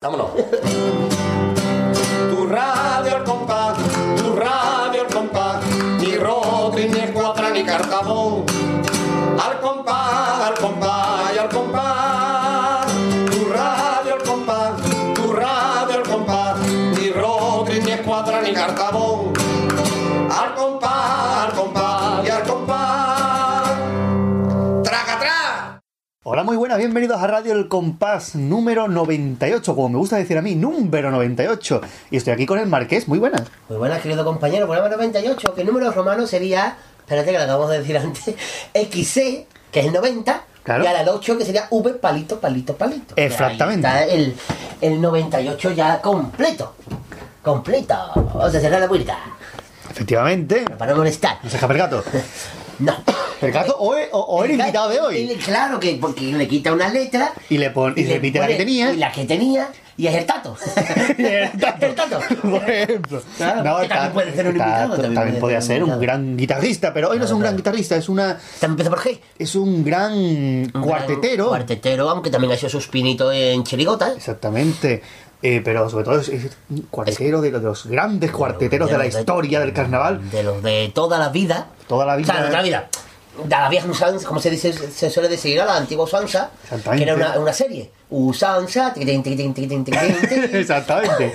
Vámonos. Tu muy buenas, bienvenidos a Radio El Compás número 98, como me gusta decir a mí, número 98. Y estoy aquí con el Marqués, muy buenas. Muy buenas, querido compañero. Programa 98, que el número romano sería, espérate que lo acabamos de decir antes, XC, que es el 90, Claro. y ahora el 8, que sería V, palito, palito, palito. Y ahí Exactamente. Está el, el 98 ya completo. Completo. Vamos a cerrar la puerta. Efectivamente. Para no molestar. ¿No se escapa el gato? No. El gato o, el- o- o el gato- invitado de hoy. el- claro, que porque le quita una letra. Y le pon- y se repite la que pone- tenía. Y la que tenía, y es el tato. El tato. El tato. Por ejemplo. Claro, que también puede ser un el tato invitado, También, podría ser un un invitado. gran guitarrista, pero hoy no es un gran guitarrista, es una También empieza por G. es un gran Un cuartetero. gran Cuartetero, aunque también ha hecho sus pinitos en chirigota. Exactamente. Eh, pero sobre todo es, es cuartetero de los, de los grandes cuarteteros de, la los de- historia del carnaval. De los de toda la vida. Toda la vida. O sea, de toda la vida. De la vieja usanza, como se dice, se suele decir a la antigua usanza, Exactamente. que era una, una serie. Usanza, tiquitín. Exactamente.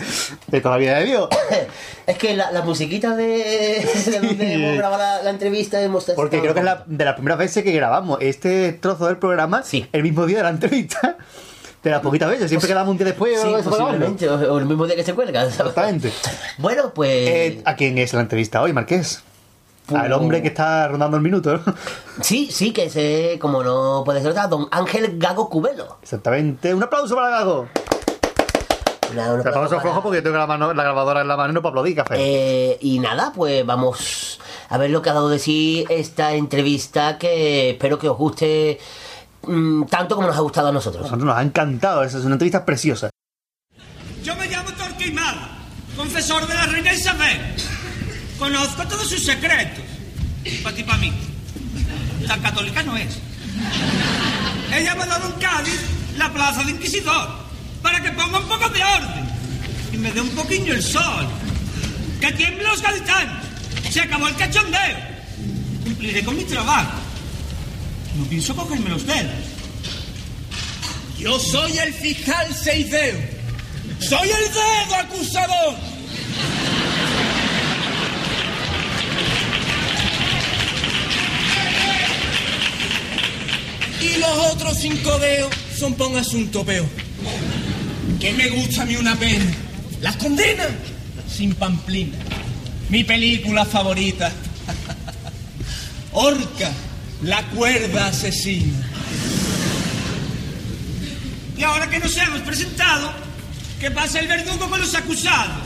De toda la vida de Dios. es que la, la musiquita de, de donde hemos grabado la, la entrevista hemos Porque creo que es la, de las primeras veces que grabamos este trozo del programa Sí. el mismo día de la entrevista. De las poquitas veces, siempre quedamos un día después Sí, o eso grabarlo. posiblemente, o, o el mismo día que se cuelga. Exactamente. Bueno, pues... Eh, ¿A quién es la entrevista hoy, Marqués? Al Pues- hombre que está rondando el minuto. ¿no? Sí, sí, que ese, como no puede ser otra, don Ángel Gago Cubelo. Exactamente. Un aplauso para Gago. Una- Un aplauso flojo porque tengo la, mano- la grabadora en la mano y no para aplaudir, café. Eh, y nada, pues vamos a ver lo que ha dado de sí esta entrevista que espero que os guste mm, tanto como nos ha gustado a nosotros nos ha encantado, esa es una entrevista preciosa. Yo me llamo Torquemada, confesor de la reina Isabel. Conozco todos sus secretos. Para ti, para mí. Tan católica no es. Ella me ha dado en Cádiz la plaza de Inquisidor para que ponga un poco de orden y me dé un poquillo el sol. Que tiemblen los gaditanos. Se acabó el cachondeo. Cumpliré con mi trabajo. No pienso cogerme los dedos. Yo soy el fiscal Seideo. Soy el dedo acusador. Y los otros cinco dedos son para un asunto peor. Que me gusta a mí una pena. Las condenas sin pamplina. Mi película favorita. Orca, la cuerda asesina. Y ahora que nos hemos presentado, ¿qué pasa el verdugo con los acusados?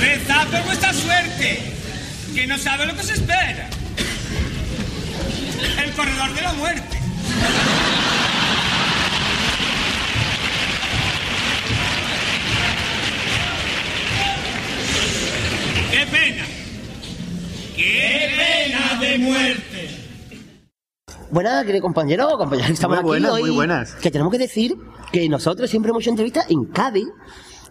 Rezad por vuestra suerte, que no sabe lo que se espera. Corredor de la muerte. ¡Qué pena! ¡Qué pena de muerte! Buenas, querido compañero, compañeros, estamos Muy buenas, aquí hoy. muy buenas. Que tenemos que decir que nosotros siempre hemos hecho entrevistas en Cádiz,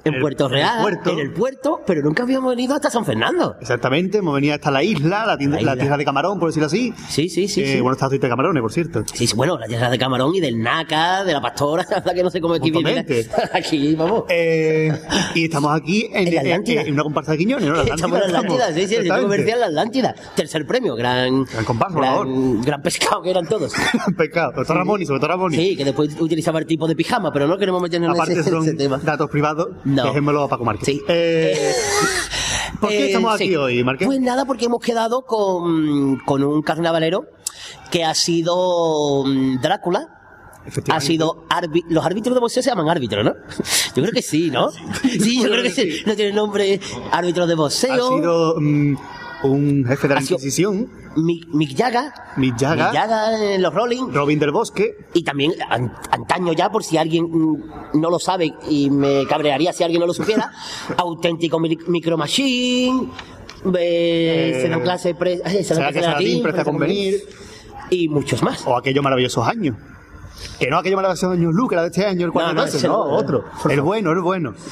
en El- Puerto en el Real, puerto. en el puerto, pero nunca habíamos venido hasta San Fernando. Exactamente, hemos venido hasta la isla, la, tienda- La la tierra de camarón, por decirlo así. Sí, sí, sí. Eh, sí. Bueno, está aceite de camarones, por cierto. Sí, sí, bueno, la tierra de Camarón y del Naca, de la Pastora, la que no sé cómo aquí vive. Aquí, vamos. Eh, y estamos aquí en, En la Atlántida. en una comparsa de Quiñones, ¿no? La Atlántida, Estamos en la Atlántida, sí, sí, el centro comercial La Atlántida. Tercer premio, gran. Gran por gran, gran pescado que eran todos. Pecado. Doctor Ramoni, sobre todo Ramoni. Sí, que después utilizaba el tipo de pijama, pero no queremos meternos en ese, son ese tema. datos privados, No. dejémoslo a Paco Márquez. Sí. Eh, ¿Por qué Eh, estamos aquí sí. hoy, Márquez? Pues nada, porque hemos quedado con, con un carnavalero que ha sido mm, Drácula. Ha sido los árbitros de boxeo se llaman árbitros, ¿no? Yo creo que sí, ¿no? Sí, yo creo que sí. No tiene nombre árbitro de Ha boxeo. sido mm, un jefe de la Inquisición, Mick, Mick Jagger. Mick Jagger. Mick Jagger en los Rolling. Robin del Bosque, Y también an- antaño ya, por si alguien no lo sabe y me cabrearía si alguien no lo supiera, auténtico mi- Micro Machine, eh, se dan clase pre, ay, se dan clase latín, presta presta convenir. y muchos más. o aquellos maravillosos años. Que no aquellos maravillosos años Lu, que era de este año, el cuarto no, clase, ese no, no, otro. El bueno, el bueno.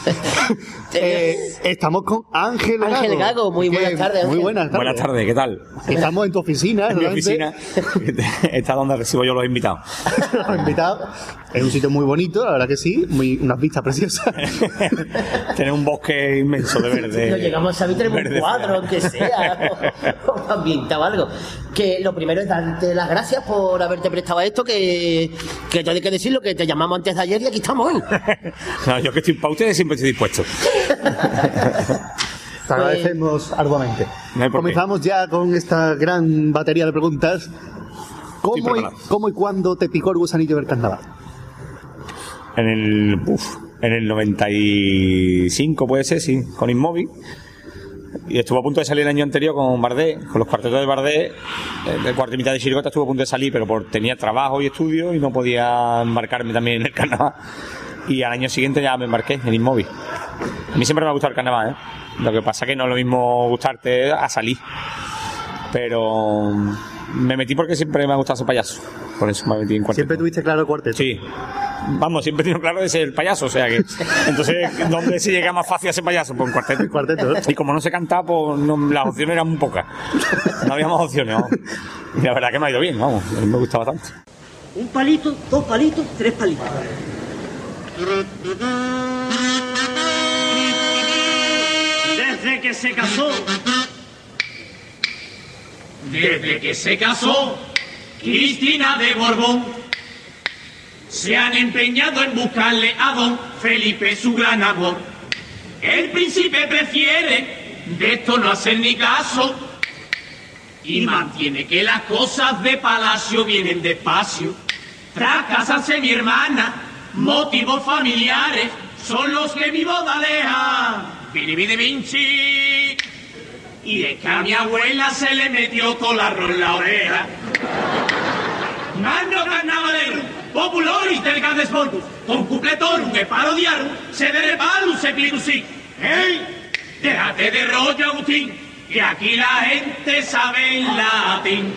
Eh, estamos con Ángel Gago. Ángel Gago, muy buenas tardes, Muy buenas tardes. Buenas tardes, ¿qué tal? Estamos en tu oficina, En mi oficina está donde recibo yo los invitados. Los invitados. Es un sitio muy bonito, la verdad que sí. Muy, unas vistas preciosas. Tener un bosque inmenso de verde. No llegamos a tenemos un cuadro, aunque sea, o, o ambientado algo. Que lo primero es darte las gracias por haberte prestado a esto, que, que te hay que decirlo, que te llamamos antes de ayer y aquí estamos hoy. No, yo que estoy para ustedes siempre estoy dispuesto. Te agradecemos arduamente. No qué. Comenzamos ya con esta gran batería de preguntas. ¿Cómo y, preparado. ¿Cómo y cuándo te picó el gusanillo del carnaval? En el, en el 95 puede ser, sí, con Inmóvil. Y estuvo a punto de salir el año anterior con Bardé, con los cuartetos de Bardé. El de cuarto y mitad de Chirigota estuvo a punto de salir, pero por, tenía trabajo y estudio y no podía embarcarme también en el carnaval. Y al año siguiente ya me embarqué en Inmóvil. A mí siempre me ha gustado el carnaval, ¿eh? Lo que pasa que no es lo mismo gustarte a salir. Pero me metí porque siempre me ha gustado ser payaso. Por eso me metí en cuarteto. Siempre tuviste claro el cuarteto. Sí. Vamos, siempre he tenido claro de ser el payaso, o sea que. Entonces, ¿dónde se llega más fácil a ser payaso? Pues en cuarteto. El cuarteto, ¿eh? Y como no se cantaba, pues no- las opciones eran muy pocas. No había más opciones, vamos. Y la verdad que me ha ido bien, vamos. A mí me gusta bastante. Un palito, dos palitos, tres palitos. Desde que se casó, Desde que se casó Cristina de Borbón, se han empeñado en buscarle a don Felipe su gran amor. El príncipe prefiere de esto no hacer ni caso y mantiene que las cosas de palacio vienen despacio. Tras casarse mi hermana, motivos familiares son los que mi boda deja. Vini Vinci. Y es que a mi abuela se le metió todo el arroz en la oreja. Mando carnavalero, popularis del Gandesbordus, con cupletorum que parodiarum, se de palus se pirusí. ¡Ey! Déjate de rollo, Agustín, que aquí la gente sabe el latín.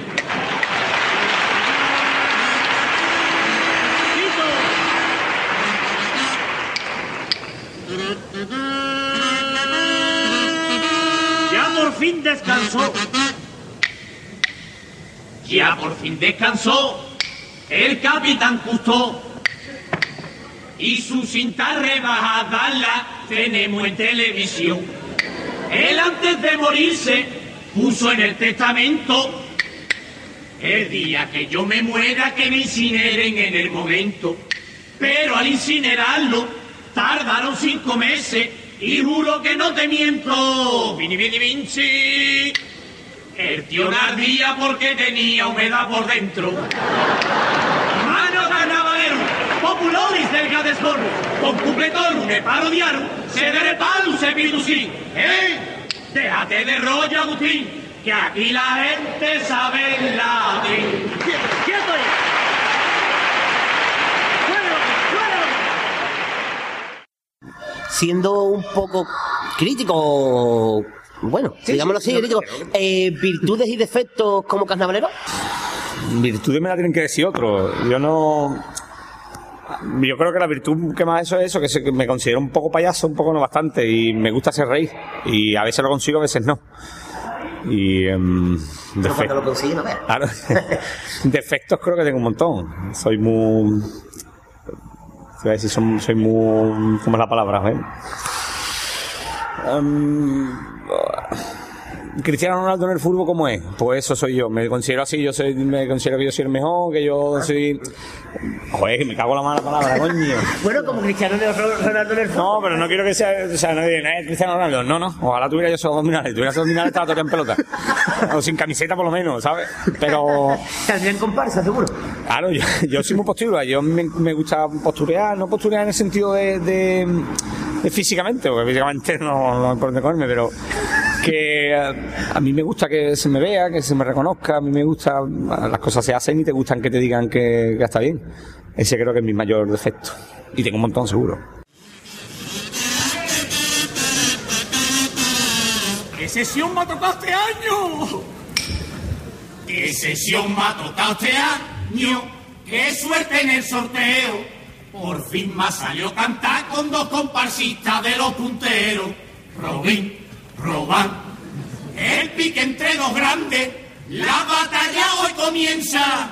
ya fin descansó. Ya por fin descansó el capitán Cousteau. Y su cinta rebajada la tenemos en televisión. Él antes de morirse puso en el testamento el día que yo me muera que me incineren en el momento. Pero al incinerarlo tardaron cinco meses y juro que no te miento. Vini, vini, vinci. El tío ardía porque tenía humedad por dentro. Mano carnavalero, popularis del Gadesborno, con cupletorum e parodiarum, se de palus e virusí. ¡Eh! Déjate de rollo, Agustín, que aquí la gente sabe el latín. ¡Quieto ya! ¡Fuera, fuera! Siendo un poco crítico, bueno, digámoslo así, crítico, eh, virtudes y defectos como carnavalero. Virtudes me la tienen que decir otros. Yo no. Yo creo que la virtud que más eso es eso, que me considero un poco payaso, un poco no bastante, y me gusta hacer reír. Y a veces lo consigo, a veces no. Y. Pero cuando lo ver. Claro. Defectos creo que tengo un montón. Soy muy. Iba a decir, soy, muy. ¿Cómo es la palabra? eh? Em, Cristiano Ronaldo en el fútbol, ¿cómo es? Pues eso soy yo. Me considero así, yo soy, me considero que yo soy el mejor, que yo soy. Joder, que me cago en la mala palabra, coño. Bueno, como Cristiano Ronaldo en el fútbol. No, pero no quiero que sea, o sea, no digan, "Eh, Cristiano Ronaldo. No, no, ojalá tuviera yo esos abdominales. Tuviera esos abdominales, estaba todavía en pelota. O sin camiseta, por lo menos, ¿sabes? Pero, Saldrían comparsa, seguro. claro, yo, yo soy muy postura. Yo me, me gusta posturear, no posturear en el sentido de, de, físicamente, porque físicamente no, no por dónde comerme, pero que a mí me gusta que se me vea, que se me reconozca, a mí me gusta, las cosas se hacen y te gustan que te digan que, que está bien. Ese creo que es mi mayor defecto. Y tengo un montón seguro. ¿Qué sesión me ha tocado este año? ¿Qué sesión me ha tocado este año? ¡Qué suerte en el sorteo! Por fin me salió cantar con dos comparsistas de los punteros. Robin, Roban, el pique entre dos grandes. La batalla hoy comienza.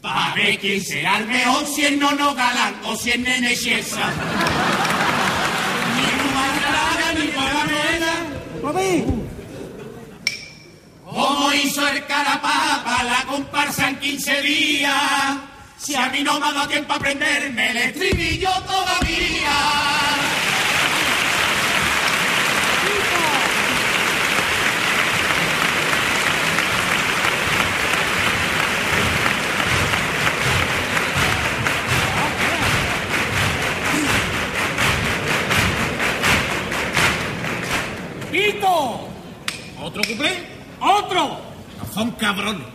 Para ver quién será el mejor, si es Nono Galán o si es Nene Chiesa. Ni Rubalcaba ni Guaramela. ¿Cómo hizo el carapapa la comparsa en 15 días? Si a mí no me ha dado tiempo a aprenderme el estribillo todavía. ¿Otro cuplé? ¡Otro! No son cabrones.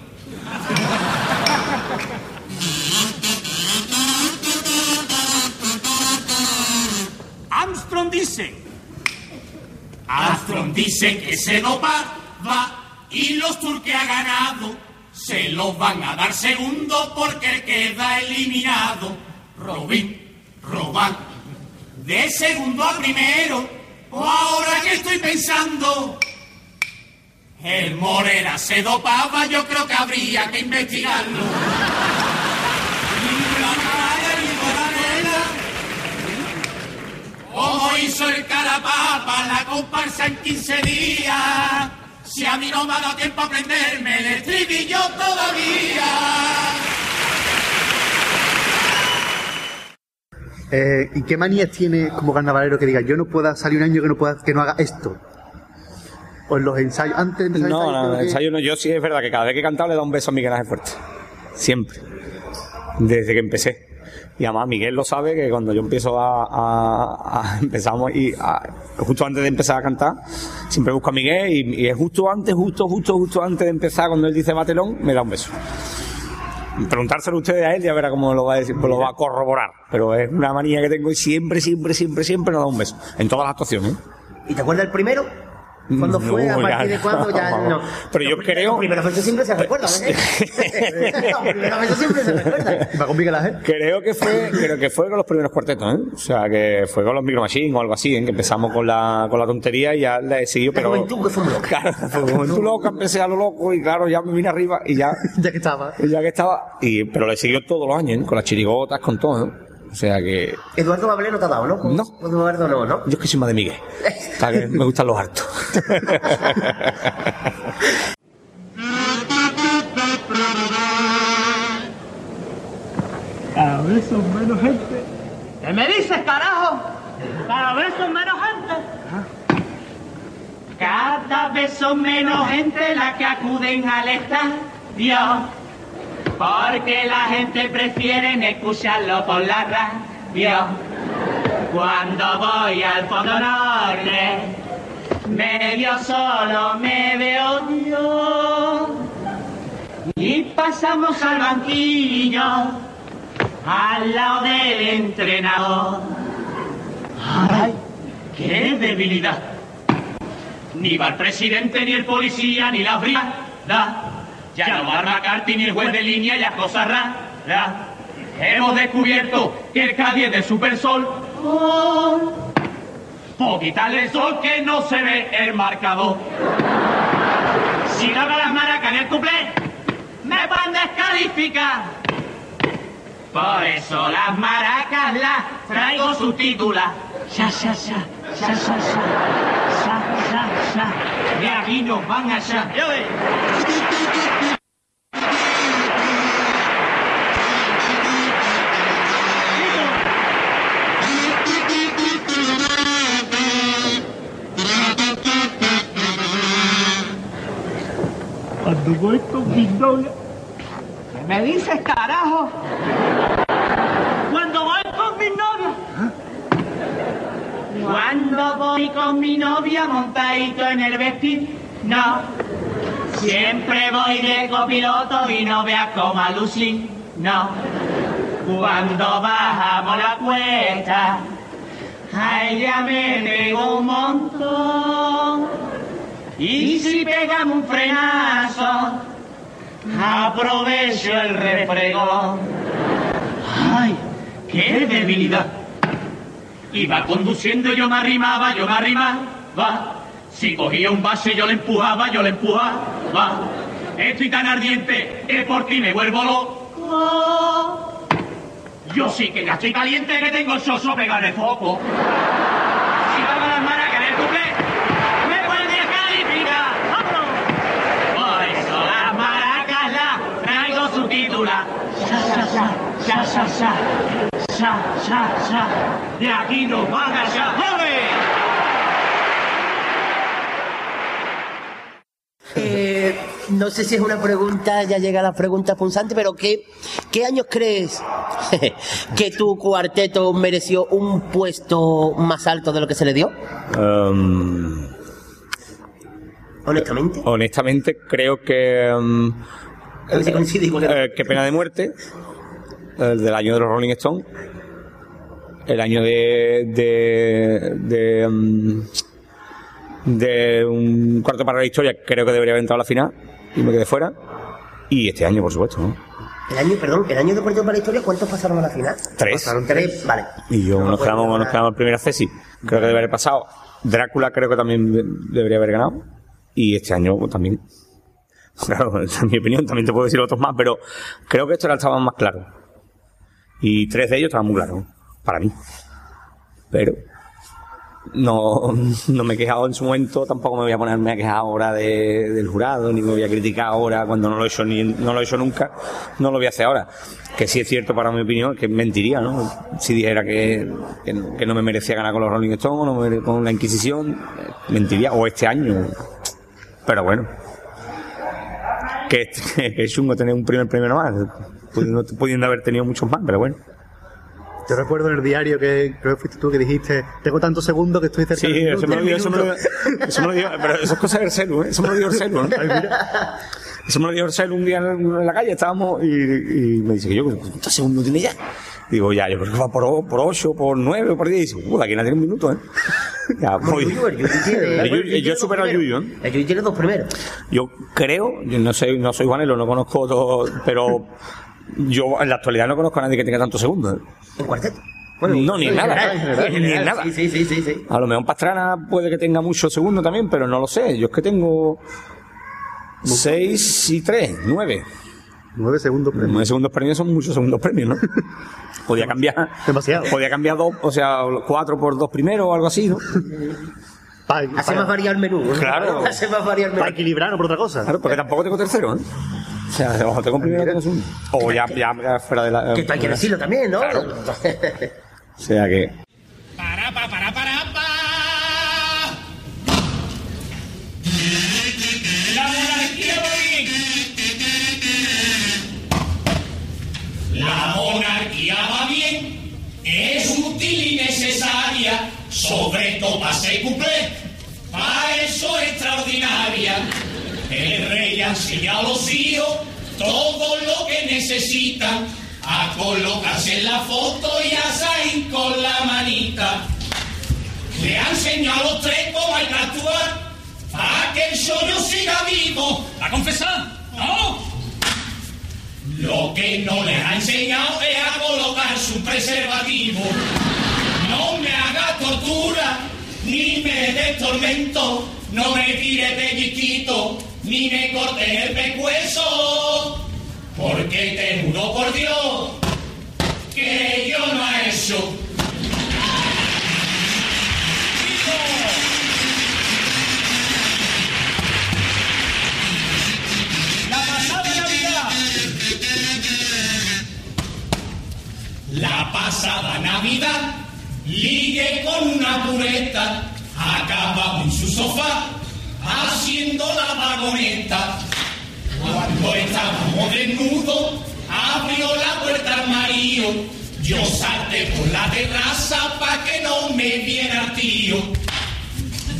Armstrong dice. Armstrong dice que se dopa va y los tours que ha ganado se los van a dar segundo porque queda eliminado. Robin, Roban, de segundo a primero. O ahora que estoy pensando, el Morera se dopaba, yo creo que habría que investigarlo. ¿Cómo hizo el carapapa la comparsa en 15 días? Si a mí no me ha dado tiempo a aprenderme el estribillo todavía. Eh, ¿Y qué manías tiene como carnavalero que diga yo no pueda salir un año que no pueda que no haga esto? O en los ensayos, antes de empezar No, ensayo, no, tengo el ensayo no. Yo sí es verdad que cada vez que he cantado le da un beso a Miguel Ángel Fuerte. Siempre. Desde que empecé. Y además Miguel lo sabe que cuando yo empiezo a, a- a- empezamos y a- justo antes de empezar a cantar, siempre busco a Miguel y, y es justo antes, justo, justo, justo antes de empezar, cuando él dice batelón, me da un beso. Preguntárselo ustedes a él ya verá cómo lo va a decir, pues lo va a corroborar. Pero es una manía que tengo y siempre, siempre, siempre, siempre nos da un beso. En todas las actuaciones. ¿eh? ¿Y te acuerdas del primero? ¿Cuándo fue? ¿A ya partir de no. cuándo? Ya no. Pero yo Los creo- primeros besos siempre se recuerdan, ¿eh? Los primeros siempre se recuerdan. Va con Miguel. Creo que fue, creo que fue con los primeros cuartetos, ¿eh? O sea, que fue con los Micro Machine o algo así, ¿eh? que empezamos con la, con la tontería y ya la he seguido, La pero. juventud que fue loca. Claro, fue juventud loca, empecé a lo loco y claro, ya me vine arriba y ya, Ya que estaba. y ya que estaba, y, pero lo he seguido todos los años, ¿eh? con las chirigotas, con todo, ¿eh? O sea que. Eduardo Bablé no te ha dado, ¿no? No. Eduardo no, ¿no? Yo es que soy más de Miguel. Que me gustan los hartos. Cada vez son menos gente. ¿Qué me dices, carajo? Cada vez son menos gente. Cada vez son menos gente la que acuden al estadio. Porque la gente prefiere escucharlo por la radio. Cuando voy al Fondo Norte, medio solo me veo yo. Y pasamos al banquillo, al lado del entrenador. ¡Ay, qué debilidad! Ni va el presidente, ni el policía, ni la brigada. Ya no va McCarthy, ni el juez de línea, ya cosas raras. Hemos descubierto que el Cádiz es de Supersol. Oh, por el sol que no se ve el marcador. Si no las maracas en el cuplé, me van a descalificar. Por eso las maracas las traigo subtituladas. Sha, sha, sha, sha, sha, sha, sha, sha, sha. De aquí nos van allá. Cuando voy con mi novia, ¿Qué me dices, carajo? Cuando voy con mi novia, voy con mi novia montadito en el vestido. No, siempre voy de copiloto y no veas como a Lucy. No, cuando bajamos la cuesta, a ella me pegó un montón. Y si pegamos un frenazo, aprovecho el refregón. ¡Ay, qué debilidad! Iba conduciendo, yo me arrimaba, yo me arrimaba. Si cogía un base, yo le empujaba, yo le empujaba. Estoy tan ardiente que por ti me vuelvo loco. Yo sí que ya estoy caliente que tengo el soso pegado de foco. sa, sa, sa, sa, sa, sa, sa, de aquí nos van a Eh, no sé si es una pregunta, ya llega la pregunta punzante, pero ¿qué, qué años crees que tu cuarteto mereció un puesto más alto de lo que se le dio? Em, honestamente. Honestamente, creo que... Um, eh, qué pena de muerte. El del año de los Rolling Stones. El año de. de. de, um, de un cuarto para la historia, creo que debería haber entrado a la final y me quedé fuera. Y este año, por supuesto, ¿no? El año, perdón, el año de Puerto para la Historia, ¿cuántos pasaron a la final? Tres. Pasaron tres, vale. Y yo nos quedamos, nos quedamos en primera Ceci. Creo que debería haber pasado. Drácula creo que también de- debería haber ganado. Y este año pues, también. Claro, en mi opinión, también te puedo decir otros más, pero creo que estos eran- estaban más claros. Y tres de ellos estaban muy claros, para mí. Pero no, no me he quejado en su momento, tampoco me voy a ponerme a quejar ahora de- del jurado, ni me voy a criticar ahora cuando no lo he hecho ni no lo he hecho nunca, no lo voy a hacer ahora. Que sí es cierto para mi opinión, que mentiría, ¿no? Si dijera que, que, no- me merecía ganar con los Rolling Stones o no me con la Inquisición, mentiría, o este año. Pero bueno. Que, que es chungo tener un primer premio nomás, pudiendo, pudiendo haber tenido muchos más, pero bueno. Yo recuerdo en el diario que creo que fuiste tú que dijiste, tengo tantos segundos que estoy cerca Sí, del eso me lo del dijo, eso me lo minuto". eso me lo dijo, pero eso es cosa de Arcelu, ¿eh? Eso me lo dijo Arcelu, ¿no? Eso me lo dijo Arcelu un día en la calle, estábamos, y, y me dice que yo, ¿cuántos segundos tiene ya? Digo, ya, yo creo que va por, por 8, por 9, por 10, y dice, uh, aquí no tiene un minuto, ¿eh? Ya, voy. El El el yo al Yuyu, primeros. ¿eh? El Yuyu tiene dos primeros. Yo creo, yo no sé, no soy Juanelo, no conozco todo, pero yo en la actualidad no conozco a nadie que tenga tantos segundos. En cuarteto. no, ni en nada, general, ni en nada. Sí, sí, sí, sí, sí. A lo mejor Pastrana puede que tenga muchos segundos también, pero no lo sé. Yo es que tengo 6 y 3, 9. Nueve segundos premio. 9 segundos premios son muchos segundos premios, ¿no? Podía cambiar. Demasiado. Podía cambiar dos, o sea, cuatro por dos primeros o algo así, ¿no? Pa- Hace más variado el menú. ¿no? Claro. Hace más variado el Para menú. equilibrar, no por otra cosa. Claro, porque tampoco tengo tercero, ¿eh? O sea, o tengo primero o tengo segundo. O ya, ya, ya fuera de la. Que esto hay que decirlo también, ¿no? Claro. O sea que. Para, pa, para, para, pa. La monarquía va bien. La monarquía va bien. Es útil y necesaria. Sobre todo para ser cumple. El rey ha enseñado a los hijos todo lo que necesitan. A colocarse en la foto y a salir con la manita. Le ha enseñado a los tres cómo hay que actuar para que el sueño siga vivo. ¿A confesar? ¿No? Lo que no les ha enseñado es a colocarse un preservativo. No me haga tortura, ni me dé tormento, no me tire pellizquito, ni me corte el pescuezo. Porque te juro por Dios que yo no he hecho. La pasada Navidad. La pasada Navidad ligué con una pureta, acabamos en su sofá haciendo la vagoneta. Cuando estábamos desnudos, abrió la puerta al marido. Yo salté por la terraza para que no me viera tío.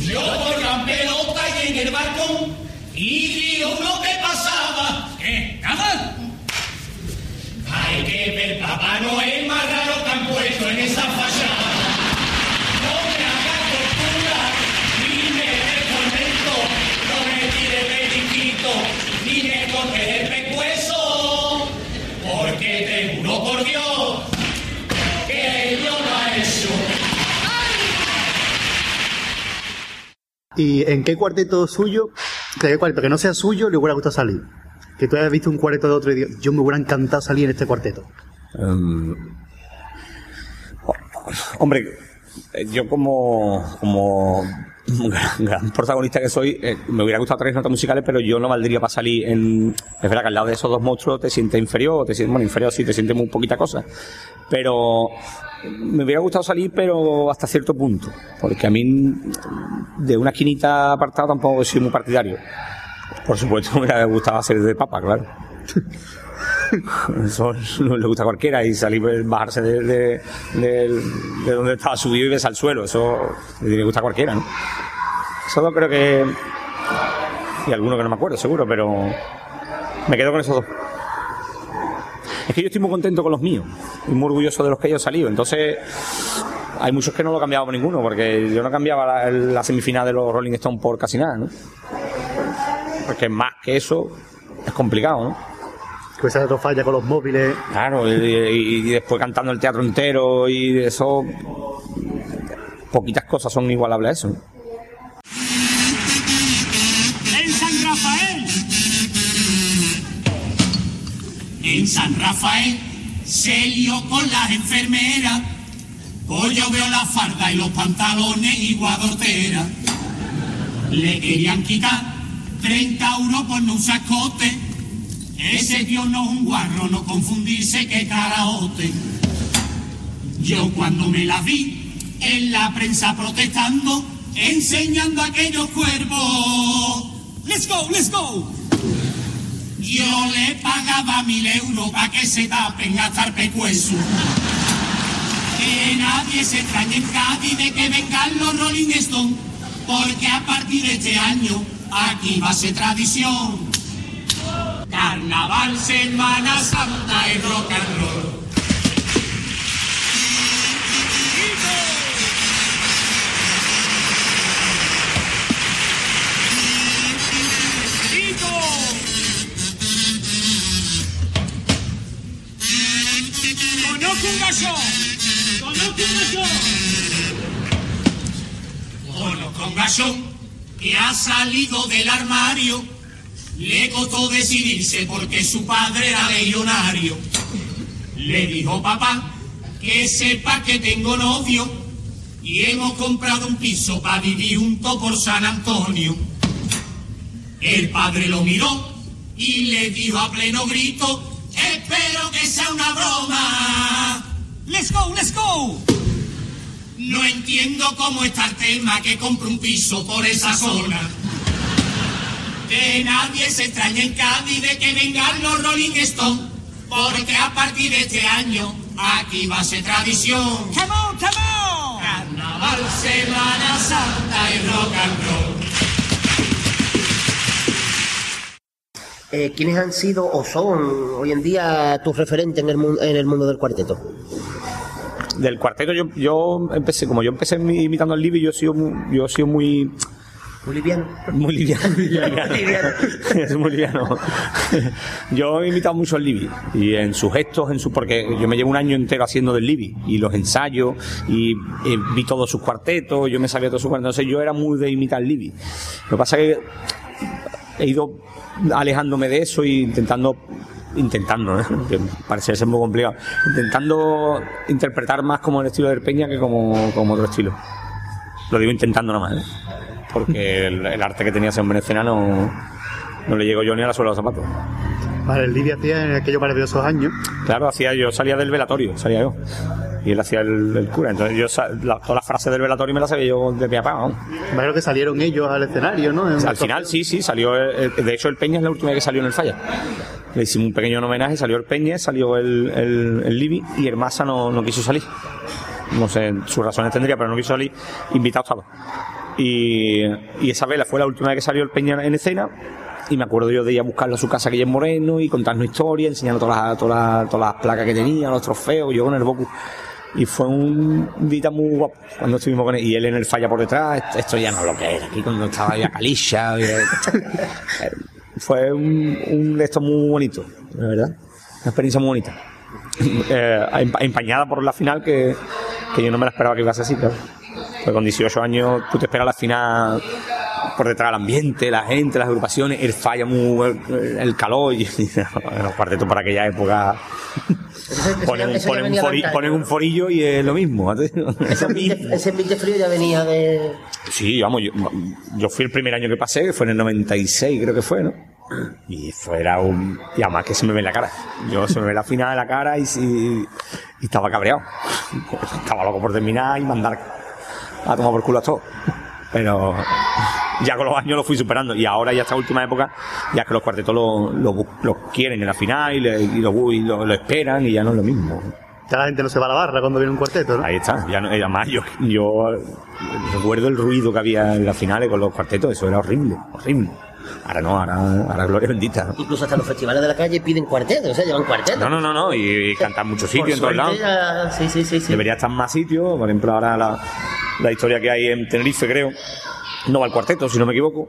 Yo por la pelota y en el balcón, y digo lo que pasaba. ¿Qué? ¿Nada? Hay que ver, Papá no es más raro que han puesto en esa fachada. Cortes el pescuezo, porque te juro por Dios que yo hecho. ¿Y en qué cuarteto suyo, qué cuarteto que no sea suyo, le hubiera gustado salir? Que tú hayas visto un cuarteto de otro idioma. Yo me hubiera encantado salir en este cuarteto. Em, hombre, yo como, como gran, gran protagonista que soy, eh, me hubiera gustado tres notas musicales, pero yo no valdría para salir en... Es verdad que al lado de esos dos monstruos te sientes inferior, te sientes, inferior sí, te sientes muy poquita cosa, pero me hubiera gustado salir, pero hasta cierto punto, porque a mí de una esquinita apartada tampoco soy muy partidario. Por supuesto, me hubiera gustado ser de papa, claro. Eso le gusta a cualquiera y salir, bajarse de, de, de- de donde estaba subido y besar al suelo. Eso le gusta a cualquiera, ¿no? Eso dos creo que. Y alguno que no me acuerdo, seguro, pero. Me quedo con esos dos. Es que yo estoy muy contento con los míos y muy orgulloso de los que he salido. Entonces, hay muchos que no lo he cambiado por ninguno, porque yo no cambiaba la, la semifinal de los Rolling Stones por casi nada, ¿no? Porque más que eso es complicado, ¿no? Esa otra falla con los móviles. Claro, y, y- y después cantando el teatro entero y eso. Poquitas cosas son igualables a eso. ¿no? En San Rafael. En San Rafael se lió con las enfermeras. Pues yo veo la farda y los pantalones y guadortera. Le querían quitar 30 euros por no usar escote. Ese tío no es un guarro, no confundirse que caraote. Yo cuando me la vi en la prensa protestando, enseñando aquellos cuerpos. Let's go, let's go. Yo le pagaba mil euros para que se tapen el pecueso. Que nadie se extrañe en Cádiz de que vengan los Rolling Stones, porque a partir de este año aquí va a ser tradición. Carnaval, Semana Santa y rock and roll. Conozco un gallo. Conozco un gallo. Conozco un gallo que ha salido del armario. Le costó decidirse porque su padre era legionario. Le dijo papá que sepa que tengo novio y hemos comprado un piso para vivir juntos por San Antonio. El padre lo miró y le dijo a pleno grito, espero que sea una broma. Let's go, let's go. No entiendo cómo está el tema que compre un piso por esa zona. Que nadie se extrañe en Cádiz de que vengan los Rolling Stones, porque a partir de este año aquí va a ser tradición. Come on, come on. Carnaval, Semana Santa y rock and roll. Eh, ¿Quiénes han sido o son hoy en día tus referentes en el, mu- en el mundo del cuarteto? Del cuarteto yo, yo empecé, como yo empecé mi- imitando al Libby, yo he sido muy, yo he sido muy, Muy liviano. muy liviano. Liviano. es muy liviano. yo he imitado mucho al Libby y en sus gestos, en su, porque yo me llevo un año entero haciendo del Libby y los ensayos y, eh, vi todos sus cuartetos, yo me sabía todos sus cuartetos, entonces yo era muy de imitar al Libby. Lo que pasa es que he ido alejándome de eso e intentando intentando, ¿eh? que parece ser muy complicado, intentando interpretar más como el estilo de Peña que como, como otro estilo. Lo digo intentando nada más, ¿eh? Porque el, el arte que tenía ese hombre en escena no, no le llegó yo ni a la suela de los zapatos. Vale, el Livia hacía en aquellos maravillosos años. Claro, hacía yo salía del velatorio, salía yo. Y él hacía el, el cura. Entonces yo la- todas las frases del velatorio me las sabía yo de pie a pa, vamos. Imagino que salieron ellos al escenario, ¿no? En- Al final sí, sí, salió. el- el- de hecho, el Peña es la última vez que salió en el Falla. Le hicimos un pequeño homenaje, salió el Peña, salió el, el, el Libby y el Massa no, no quiso salir. No sé, sus razones tendría, pero no quiso salir. Invitado estaba. Y, y esa vela fue la última vez que salió el Peña en escena. Y me acuerdo yo de ir a buscarlo a su casa aquí en Moreno y contarnos historias, enseñando todas las, todas, las, todas las placas que tenía, los trofeos, yo con el Boku. Y fue un día muy guapo cuando estuvimos con él. Y él en el falla por detrás, esto- esto ya no es lo que era. Aquí cuando estaba ya Calisha. y- fue un, un de estos muy bonito, la verdad. Una experiencia muy bonita. Eh, empa- empañada por la final que, que yo no me la esperaba que iba a ser así, claro. Pues con 18 años tú te esperas la final por detrás del ambiente, la gente, las agrupaciones, el falla muy, el, el calor y, los cuartetos para aquella época ponen, un- ponen un fori- ponen forillo y es lo mismo. Ese ambiente, ese ambiente frío ya venía de. Sí, vamos, yo, yo fui el primer año que pasé, que fue en el 96, creo que fue, ¿no? Y fuera un. Y además que se me ve la cara. Yo se me ve la final de la cara y, sí- y estaba cabreado. Estaba loco por terminar y mandar a tomar por culo a todo. Pero ya con los años lo fui superando. Y ahora, ya esta última época, ya que los cuartetos lo, lo lo quieren en la final y, le- y lo, bu- y lo- lo esperan y ya no es lo mismo. Ya la gente no se va a la barra cuando viene un cuarteto, ¿no? Ahí está. Ya no, además, yo, yo recuerdo el ruido que había en las finales con los cuartetos. Eso era horrible, horrible. Ahora no, ahora, ahora gloria bendita. Incluso hasta los festivales de la calle piden cuartetos, o sea, llevan cuartetos. No, no, no, no. Y, y cantan muchos sitios en todos lados. ya- Sí, sí, sí. sí. Debería estar más sitios. Por ejemplo, ahora la, la historia que hay en Tenerife, creo. No va al cuarteto, si no me equivoco.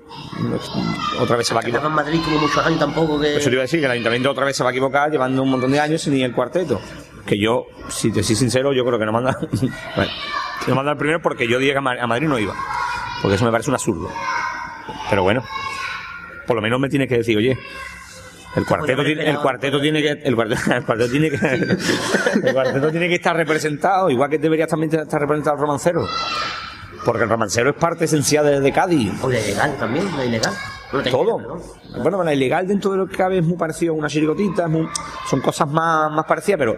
Otra vez se va a equivocar. en Madrid como muchos años tampoco que. Eso te iba a decir, que el ayuntamiento otra vez se va a equivocar llevando un montón de años sin ir al cuarteto. Que yo, si te soy sincero, yo creo que no manda. bueno, no manda el primero porque yo dije que a Madrid no iba. Porque eso me parece un absurdo. Pero bueno, por lo menos me tienes que decir, oye. El cuarteto, tiene, el cuarteto tiene que el cuarteto, el cuarteto tiene que el cuarteto tiene que estar representado igual que debería también estar representado el romancero porque el romancero es parte esencial de, de Cádiz O la ilegal también, la ilegal. Todo. Bueno, la ilegal dentro de lo que cabe es muy parecido a una chirigotita, muy- son cosas más, más parecidas, pero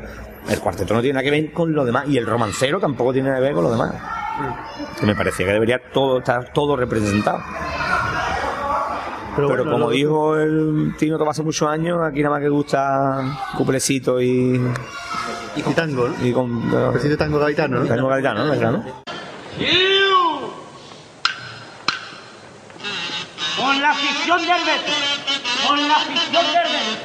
el cuarteto no tiene nada que ver con lo demás y el romancero tampoco tiene nada que ver con lo demás. Que me parecía que debería todo estar todo representado. Pero, bueno, como lo- dijo el Tino Tomás hace muchos años, aquí nada más que gusta cuplecito y, Y tango, ¿no? y con Presidente tango gaitano, ¿no? Tango gaditano, ¿no? ¿Verdad, no? Con la afición del Betis. Con la afición del Betis.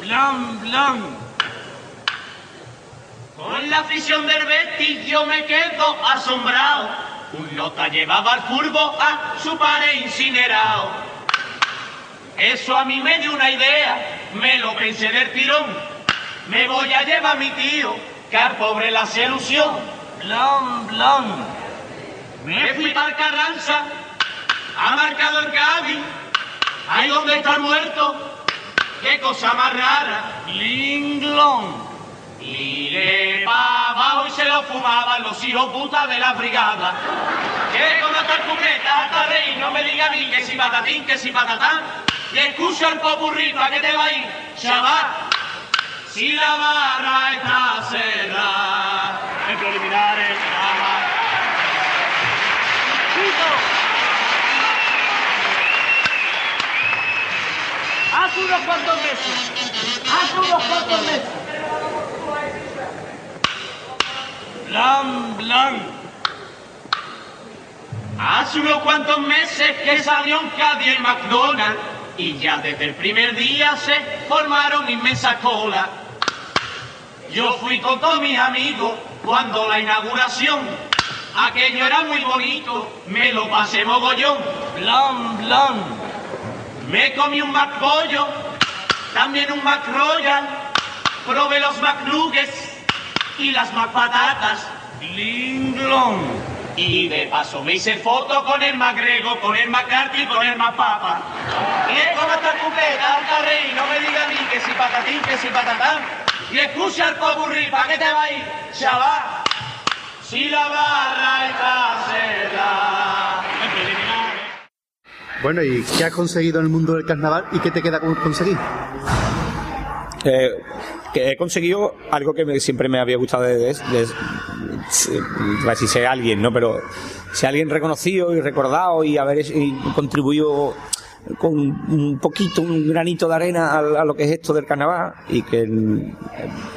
Blan, blan. Con la afición del Betis yo me quedo asombrado. Un lota llevaba al furbo a su padre incinerado. Eso a mí me dio una idea, me lo pensé del tirón. Me voy a llevar a mi tío, que al pobre la hace ilusión. Blan, blan. Me fui para Carranza, ha marcado el Cádiz, ahí donde está el muerto, qué cosa más rara, linglón. Lire pa' abajo y se lo fumaban los hijos putas de la brigada. Que con esta cubeta hasta rey, no me diga a mí que si patatín, que si patatán, y escucha el popurrí pa' que te va a ir, chaval. Si la barra está cerrada, en preliminares. Hace unos cuantos meses. Hace unos cuantos meses. Blan, blan. Hace unos cuantos meses que salió un Cádiz en McDonald's y ya desde el primer día se formaron inmensas colas. Yo fui con todos mis amigos cuando la inauguración, aquello era muy bonito, me lo pasé mogollón. Blan, blan. Me comí un McPollo, también un McRoyal, probé los McNuggets y las McPatatas. Linglong. Y de paso me hice foto con el McGrego, con el McCarthy y con el McPapa. Y es como esta cupeta, alta rey, no me diga a mí que si patatín, que si patatán. Y escucha el popurrí, ¿pa' qué te va a ir, chaval? Si la barra está cerrada. Bueno, ¿y qué has conseguido en el mundo del carnaval y qué te queda con conseguir? Eh, que he conseguido algo que me- siempre me había gustado de, de, si- iba a decir ser alguien, ¿no? Pero ser alguien reconocido y recordado y haber y contribuido con un poquito, un granito de arena a, a lo que es esto del carnaval y que en,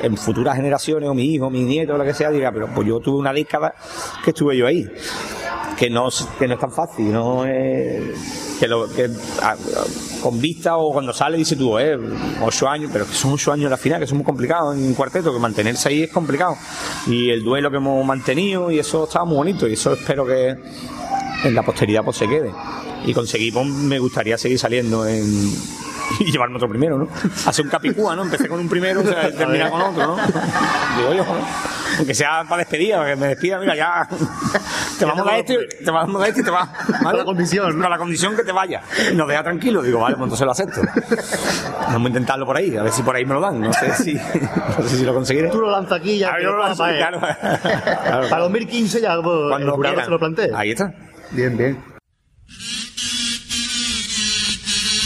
en futuras generaciones o mi hijo, mi nieto, o lo que sea, diga, pero pues yo tuve una década que estuve yo ahí. Que no, que no es tan fácil, no es que, lo, que con vista o cuando sale dice tú, eh, ocho años, pero que son ocho años la final, que son muy complicados en un cuarteto, que mantenerse ahí es complicado. Y el duelo que hemos mantenido y eso estaba muy bonito y eso espero que en la posteridad pues se quede. Y conseguimos, me gustaría seguir saliendo en y llevarme otro primero, ¿no? Hacer un capicúa, ¿no? Empecé con un primero, o sea, terminar con otro, ¿no? Digo yo, ¿no? Aunque sea para despedida, para que me despida, mira, ya te vamos a dar este, te vamos a dar este y te vas. ¿vale? Con la condición, ¿no? Con la condición que te vaya. Y nos deja tranquilo. Digo, vale, pues entonces lo acepto. Vamos a intentarlo por ahí, a ver si por ahí me lo dan. No sé si, no sé si lo conseguiré. Tú lo lanzas aquí ya. Que yo lo lanzo, para él. claro. Claro. Para 2015 ya pues, el Cuando quieran. se lo plantea. Ahí está. Bien, bien.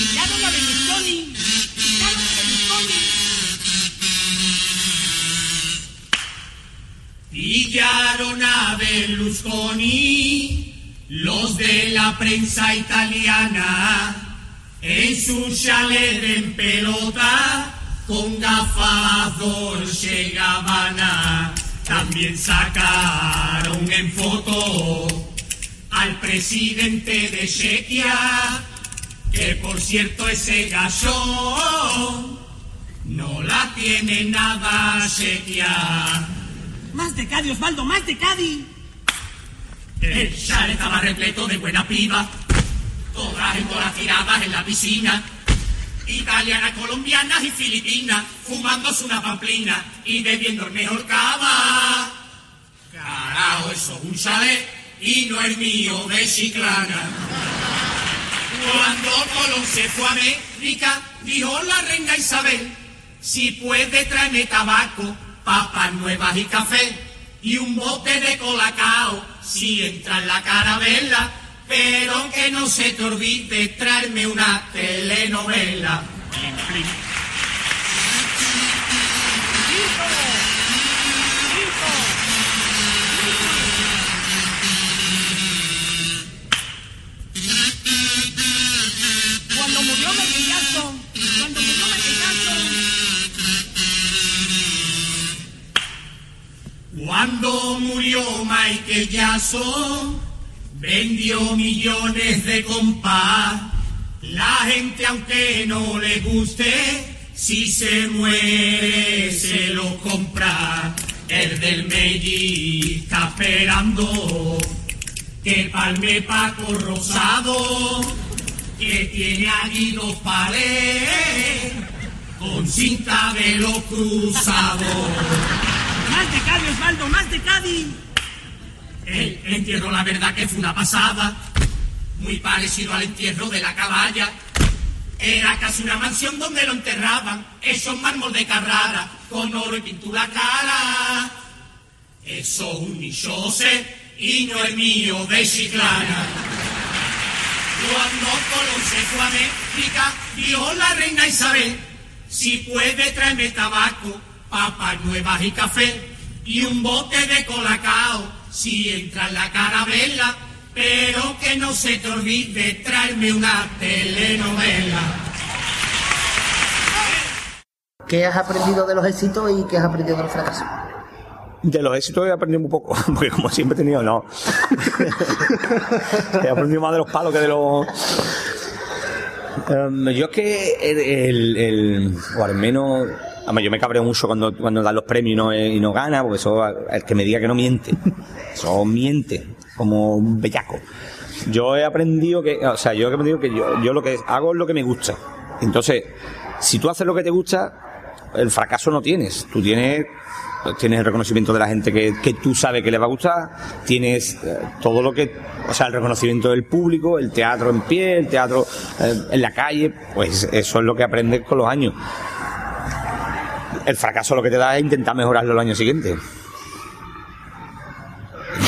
Pillaron a Berlusconi. Pillaron a Berlusconi. Pillaron a Berlusconi. Los de la prensa italiana. En su chalet en pelota. Con gafas Dolce Gabbana. También sacaron en foto al presidente de Chequia, que por cierto ese gallo no la tiene nada Chequia. Más de Cádiz, Osvaldo, más de Cádiz. El chalet estaba repleto de buena piba, todas en bolas tiradas en la piscina. Italianas, colombianas y filipinas, fumándose una pamplina y bebiendo el mejor cava. Carajo, eso es un chalet y no el mío de Chiclana. Cuando Colón se fue a América, dijo la reina Isabel, si puede tráeme tabaco, papas nuevas y café, y un bote de colacao, si entra en la carabela, pero que no se te olvide traerme una telenovela. Cuando murió Michael Jackson. Vendió millones de compás. La gente, aunque no le guste, si se muere, se lo compra. El del Meiji está esperando que palme Paco Rosado, que tiene allí dos palés con cinta de los cruzados. Más de Cádiz, Osvaldo, más de Cádiz. El entierro, la verdad que fue una pasada, muy parecido al entierro de la caballa. Era casi una mansión donde lo enterraban, esos mármol de Carrara, con oro y pintura cara. Eso es un nichose y no el mío de Chiclana. Cuando Colón a América, dijo la reina Isabel, si puede tráeme tabaco, papas nuevas y café, y un bote de colacao, si entra en la carabela, pero que no se te olvide traerme una telenovela. ¿Qué has aprendido de los éxitos y qué has aprendido de los fracasos? De los éxitos he aprendido muy poco, porque como siempre he tenido, no. he aprendido más de los palos que de los. Em, yo es que el, el- el- o al menos, además, yo me cabreo mucho cuando, cuando dan los premios y no, y no gana, porque eso, el que me diga que no miente, eso miente, como un bellaco. Yo he aprendido que, o sea, yo he aprendido que yo, yo lo que hago es lo que me gusta. Entonces, si tú haces lo que te gusta, el fracaso no tienes. Tú tienes, tienes el reconocimiento de la gente que, que tú sabes que le va a gustar, tienes eh, todo lo que, o sea, el reconocimiento del público, el teatro en pie, el teatro eh, en la calle, pues eso es lo que aprendes con los años. El fracaso lo que te da es intentar mejorarlo el año siguiente.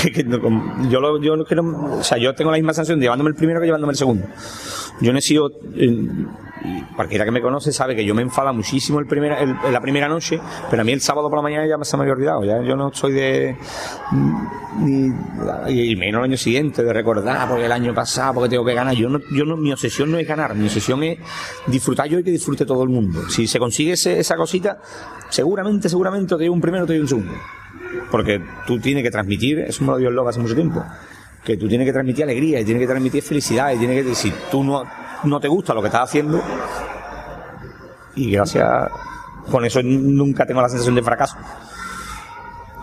Que- que no- yo, lo, yo, no quiero, o sea, yo tengo la misma sensación de llevándome el primero que llevándome el segundo. Yo no he sido, eh, cualquiera que me conoce sabe que yo me enfada muchísimo el primera, el- la primera noche, pero a mí el sábado por la mañana ya me- se me había olvidado, ya yo no soy de, ni, y menos el año siguiente, de recordar porque el año pasado, porque tengo que ganar. Yo no, yo no, mi obsesión no es ganar, mi obsesión es disfrutar yo y que disfrute todo el mundo. Si se consigue ese- esa cosita, seguramente, seguramente te doy un primero, te doy un segundo. Porque tú tienes que transmitir, eso me lo dio el Lobo hace mucho tiempo, que tú tienes que transmitir alegría y tienes que transmitir felicidad y tienes que, si tú no, no te gusta lo que estás haciendo, y gracias, con eso nunca tengo la sensación de fracaso.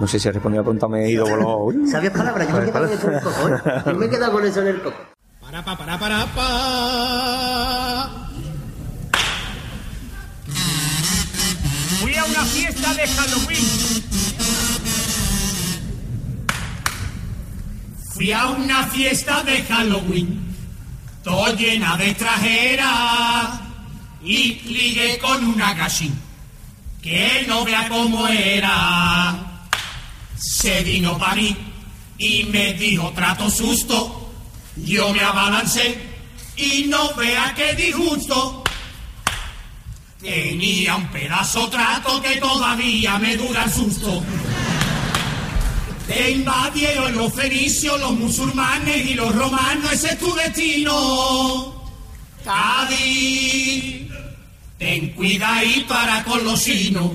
No sé si he respondido a la pregunta, me he ido por los... ¿Sabías palabras? Yo me he quedado con eso en el coco. ¿eh? Yo me he quedado con eso en el coco. Para, pa, para, para, pa. Fui a una fiesta de Halloween. Fui a una fiesta de Halloween, todo llena de extranjeras, y ligué con una gachín, que no vea cómo era. Se vino para mí y me dio trato susto. Yo me abalancé y no vea que disgusto. Tenía un pedazo trato que todavía me dura el susto. Te invadieron los fenicios, los musulmanes y los romanos, ese es tu destino. Cádiz, ten cuidado para con los chinos.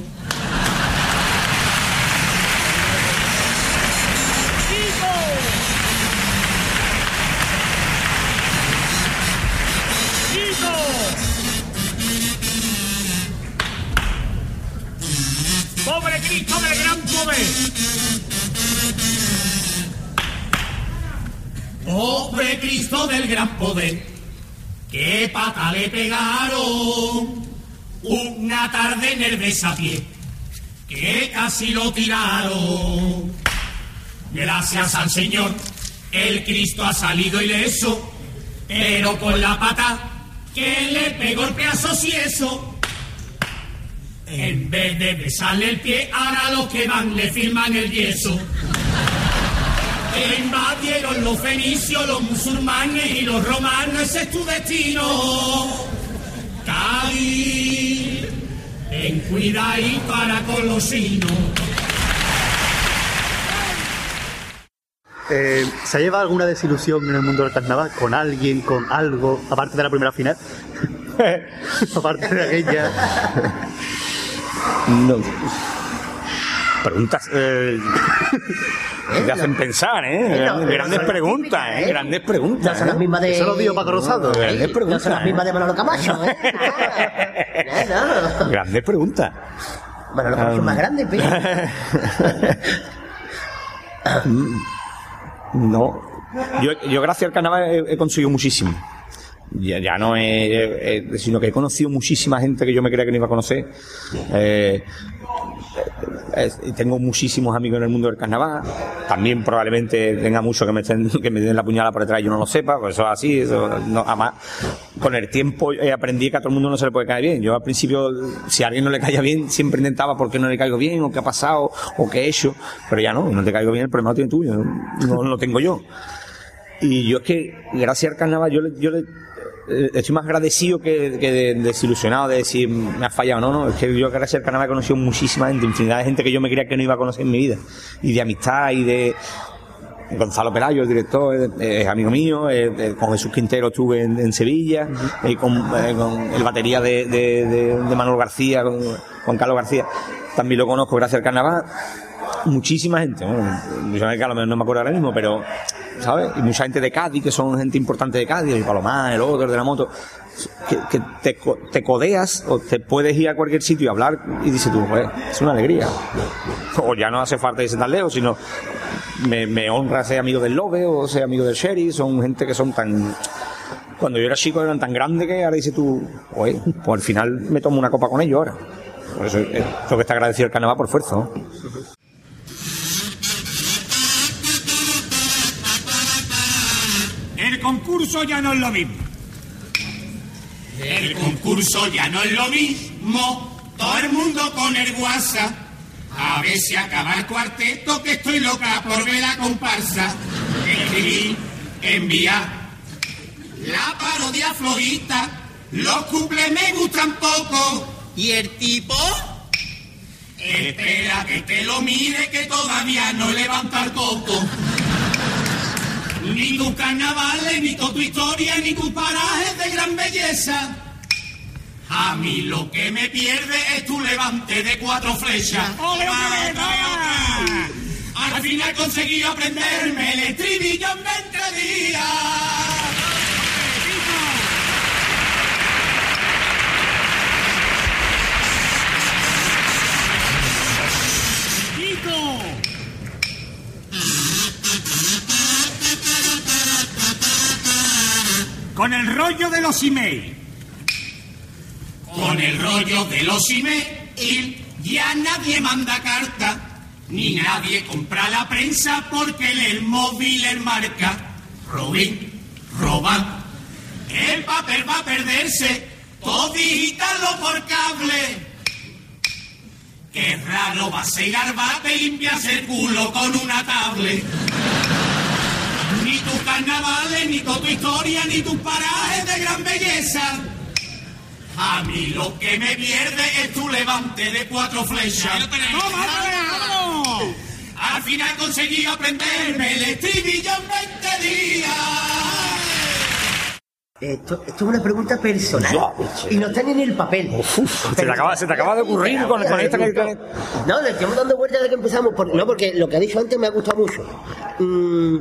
Pobre Cristo del gran poder. Qué pata le pegaron. Una tarde en el besapié. Que casi lo tiraron. Gracias al Señor, el Cristo ha salido ileso. Pero con la pata que le pegó el pedazo si eso. En vez de besarle el pie, ahora los que van le firman el yeso. Te invadieron los fenicios, los musulmanes y los romanos, ese es tu destino. Cádiz, ten cuidadito para con los chinos. Eh, ¿Se ha llevado alguna desilusión en el mundo del carnaval con alguien, con algo, aparte de la primera final? aparte de aquella. No. Preguntas eh, que te hacen pensar, ¿eh? no, Grandes, grandes preguntas, típicas, ¿eh? ¿eh? Grandes preguntas. No son las ¿eh? mismas de. Eso lo digo Paco Rosado. Grandes No preguntas. son las mismas de Manolo Camacho, ¿eh? No, no. Grandes preguntas. Manolo Camacho es más grande, pero. No. Yo, yo gracias al carnaval he, he conseguido muchísimo. Ya, ya no he, he- sino que he conocido muchísima gente que yo me creía que no iba a conocer. Eh, eh, eh, tengo muchísimos amigos en el mundo del carnaval. También probablemente tenga muchos que me estén, que me den la puñalada por detrás y yo no lo sepa, pues eso es así. Eso no, además, con el tiempo eh, aprendí que a todo el mundo no se le puede caer bien. Yo al principio, si a alguien no le caía bien, siempre intentaba por qué no le caigo bien, o qué ha pasado, o qué he hecho. Pero ya no, no te caigo bien, el problema lo tiene tuyo, no, no lo tengo yo. Y yo es que, gracias al carnaval, yo, le- yo le- eh, estoy más agradecido que, que de- desilusionado de decir me ha fallado. No, no, es que yo, gracias al carnaval, he conocido muchísima gente, infinidad de gente que yo me creía que no iba a conocer en mi vida. Y de amistad y de. Gonzalo Pelayo, el director, es, es amigo mío. eh, eh, con Jesús Quintero estuve en, en Sevilla. eh, con, eh, con el batería de, de, de- de Manuel García, con Juan Carlos García. También lo conozco gracias al carnaval muchísima gente, a lo mejor no me acuerdo ahora mismo, pero, ¿sabes? Y mucha gente de Cádiz, que son gente importante de Cádiz, el Palomar, el otro, el de la moto, que, te, te codeas o te puedes ir a cualquier sitio y hablar y dices tú, pues, es una alegría. O ya no hace falta irse tan lejos, sino me, honra ser amigo del Lobe o ser amigo del Sherry, son gente que son tan... Cuando yo era chico eran tan grandes que ahora dices tú, oye, pues al final me tomo una copa con ellos ahora. Por eso es lo que está agradecido el carnaval por fuerza. El concurso ya no es lo mismo. El concurso ya no es lo mismo. Todo el mundo con el WhatsApp. A ver si acaba el cuarteto, que estoy loca por ver la comparsa. Escribir, enviar. La parodia flojita, los cumples me gustan poco. ¿Y el tipo? Espera que te lo mire, que todavía no levanta el coco. Ni tus carnavales, ni toda tu historia, ni tus parajes de gran belleza. A mí lo que me pierde es tu levante de cuatro flechas. Al final conseguí aprenderme el estribillo en 20 días. Con el rollo de los email. Con el rollo de los email ya nadie manda carta, ni nadie compra la prensa porque el móvil es marca. Robin, roban. El papel va a perderse, todo digitarlo por cable. Qué raro va a ser al bate y limpiarse el culo con una tablet. Carnavales, ni toda tu historia, ni tus parajes de gran belleza. A mí lo que me pierde es tu levante de cuatro flechas. Al final conseguí aprenderme el estribillo en 20 días. Esto, esto es una pregunta personal. Y no está ni en el papel. Se te acaba, se te acaba de ocurrir con, con esta que- No, le estamos dando vueltas de que empezamos. por- no, porque lo que ha dicho antes me ha gustado mucho. Mm,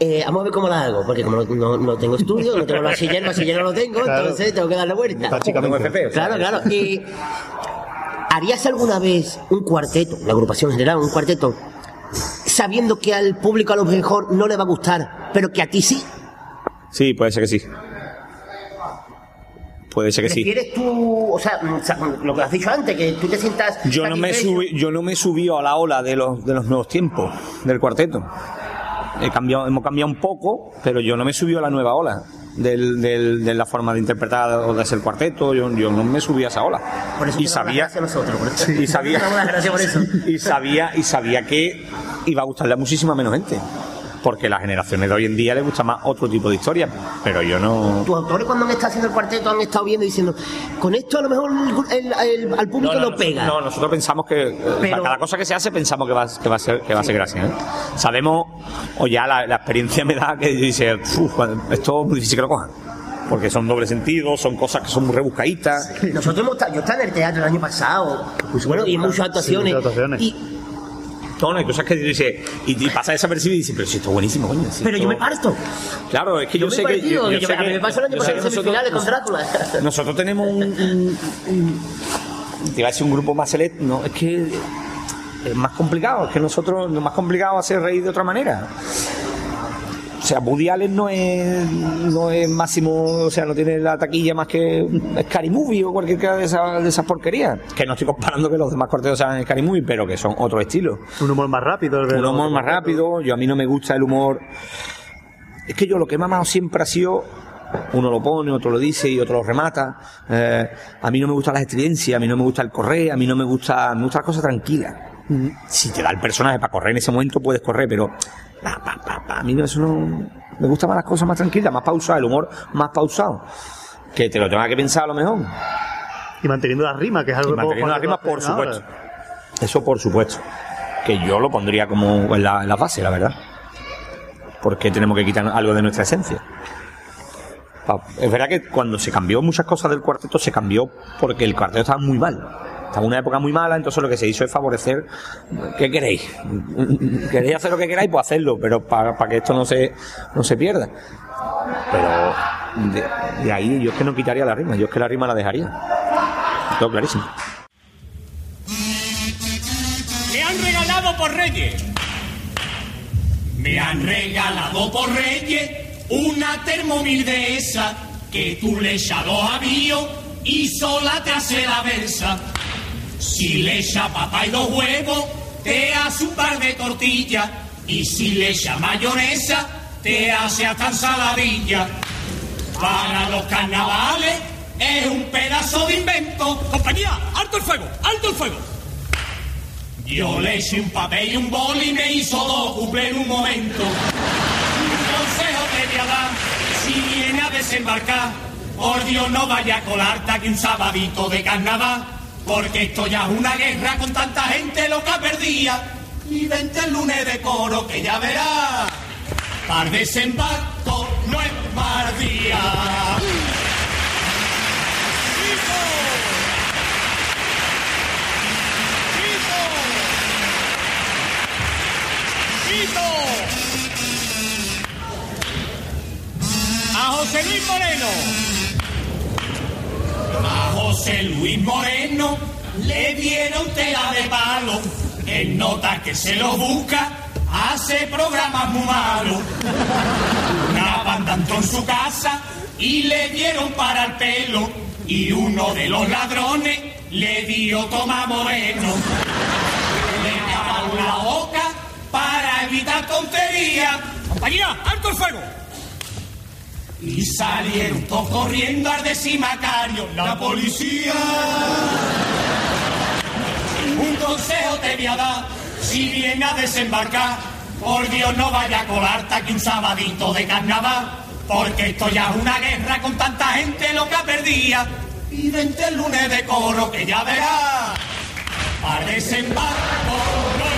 eh, vamos a ver cómo la hago, porque como no, no- tengo estudio, no tengo el bachiller, el bachiller no lo tengo, Claro. entonces tengo que darle vuelta. FP, o sea, Claro, claro. Y ¿harías alguna vez un cuarteto, la agrupación general, un cuarteto, sabiendo que al público a lo mejor no le va a gustar, pero que a ti sí? Sí, puede ser que sí. Puede ser que sí. ¿Prefieres tú, o sea, lo que has dicho antes, que tú te sientas Yo no me subí, yo no me subí a la ola de los, de los nuevos tiempos del cuarteto. He cambiado, hemos cambiado un poco, pero yo no me subí a la nueva ola del, del- de la forma de interpretar o de hacer cuarteto. Yo, yo no me subí a esa ola. Por eso y sabía, a nosotros. por eso. y sabía, por eso. y sabía, y sabía que iba a gustarle a muchísima menos gente. Porque las generaciones de hoy en día les gusta más otro tipo de historia. Pero yo no. Tus autores cuando han estado haciendo el cuarteto han estado viendo y diciendo, con esto a lo mejor el- el- el- al público No, no, lo pega. No, nosotros pensamos que eh, Pero- para cada cosa que se hace pensamos que va, que va a ser que va a ser gracia. ¿eh? Sabemos o ya la, la experiencia me da que dice, "Uf, esto es muy difícil que lo cojan. Porque son doble sentido, son cosas que son muy rebuscaditas. Nosotros hemos estado, yo estaba en el teatro el año pasado, bueno, y en muchas actuaciones. muchas actuaciones. Y, Hay cosas que dice, y, y pasa desapercibido y dice, pero si esto es buenísimo, coño. si pero yo me parto. Claro, es que yo, sé que. yo- yo sé que- me pasó el año pasado que en semifinales con Drácula. Nosotros tenemos un, un- un- te iba a decir un grupo más selecto, no, es que es más complicado, es que nosotros lo más complicado es hacer reír de otra manera. O sea, Woody Allen no es, no es máximo, o sea, no tiene la taquilla más que Scary Movie o cualquier de esas, de esas porquerías. Que no estoy comparando que los demás corteos sean Scary Movie, pero que son otro estilo. Un humor más rápido. el Un humor más rápido, yo a mí no me gusta el humor. Es que yo lo que me ha amado siempre ha sido. Uno lo pone, otro lo dice y otro lo remata. Eh, a mí no me gustan las estridencias, a mí no me gusta el correr, a mí no me gusta, me gustan las cosas tranquilas. Si te da el personaje para correr en ese momento, puedes correr, pero pa, pa, pa, pa, a mí no, eso no. Me gustan más las cosas más tranquilas, más pausadas, el humor más pausado. Que te lo tenga que pensar a lo mejor. Y manteniendo la rima, que es algo Y que manteniendo la rima, por ahora. supuesto. Eso por supuesto. Que yo lo pondría como en la, en la base, la verdad. Porque tenemos que quitar algo de nuestra esencia. Es verdad que cuando se cambió muchas cosas del cuarteto, se cambió porque el cuarteto estaba muy mal. En una época muy mala, entonces lo que se hizo es favorecer. ¿Qué queréis? ¿Queréis hacer lo que queráis? Pues hacerlo, pero para, que esto no se, no se pierda. Pero de, ahí yo es que no quitaría la rima, yo es que la rima la dejaría. Todo clarísimo. Le han regalado por Reyes. Me han regalado por Reyes una termomil de esa que tú le echas dos avíos y sola te hace la versa. Si le echa papá y dos huevos, te hace un par de tortillas. Y si le echa mayonesa, te hace hasta ensaladilla. Para los carnavales es un pedazo de invento. Compañía, alto el fuego, alto el fuego. Yo le eché un papel y un bol y me hizo dos en un momento. Un consejo te voy a si viene a desembarcar, por Dios no vaya a colarte aquí un sabadito de carnaval, porque esto ya es una guerra con tanta gente loca perdida. Y vente el lunes de coro que ya verás. Par desembarco no es par día. A José Luis Moreno. A José Luis Moreno le dieron tela de palo. En nota que se lo busca, hace programas muy malos. Una banda en su casa y le dieron para el pelo. Y uno de los ladrones le dio toma moreno. Le taparon la boca para evitar tonterías. Compañía, alto el fuego. Y salieron todos corriendo al decimacario. La policía. Un consejo te voy a dar. Si viene a desembarcar, por Dios no vaya a colarte aquí un sabadito de carnaval. Porque esto ya es una guerra con tanta gente loca perdida. Y vente el lunes de coro que ya verás. Para desembarco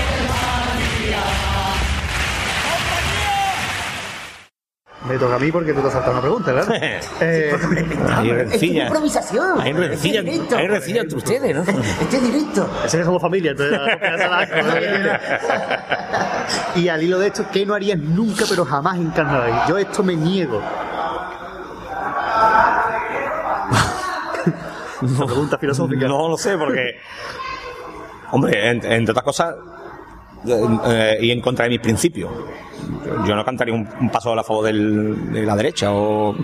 Me toca a mí porque tú te has saltado una pregunta, claro. Eh, Hay Es rencilla. improvisación. Hay rencilla, Este es directo. hay rencilla entre ustedes, ¿no? Este es directo. es que somos familia, entonces ¿no? Y al hilo de esto, ¿qué no harías nunca, pero jamás en carnaval? Yo esto me niego. Una pregunta filosófica. No lo sé, porque. Hombre, en- entre otras cosas, eh, y en contra de mis principios. Yo no cantaría un, paso a favor del- de la derecha, o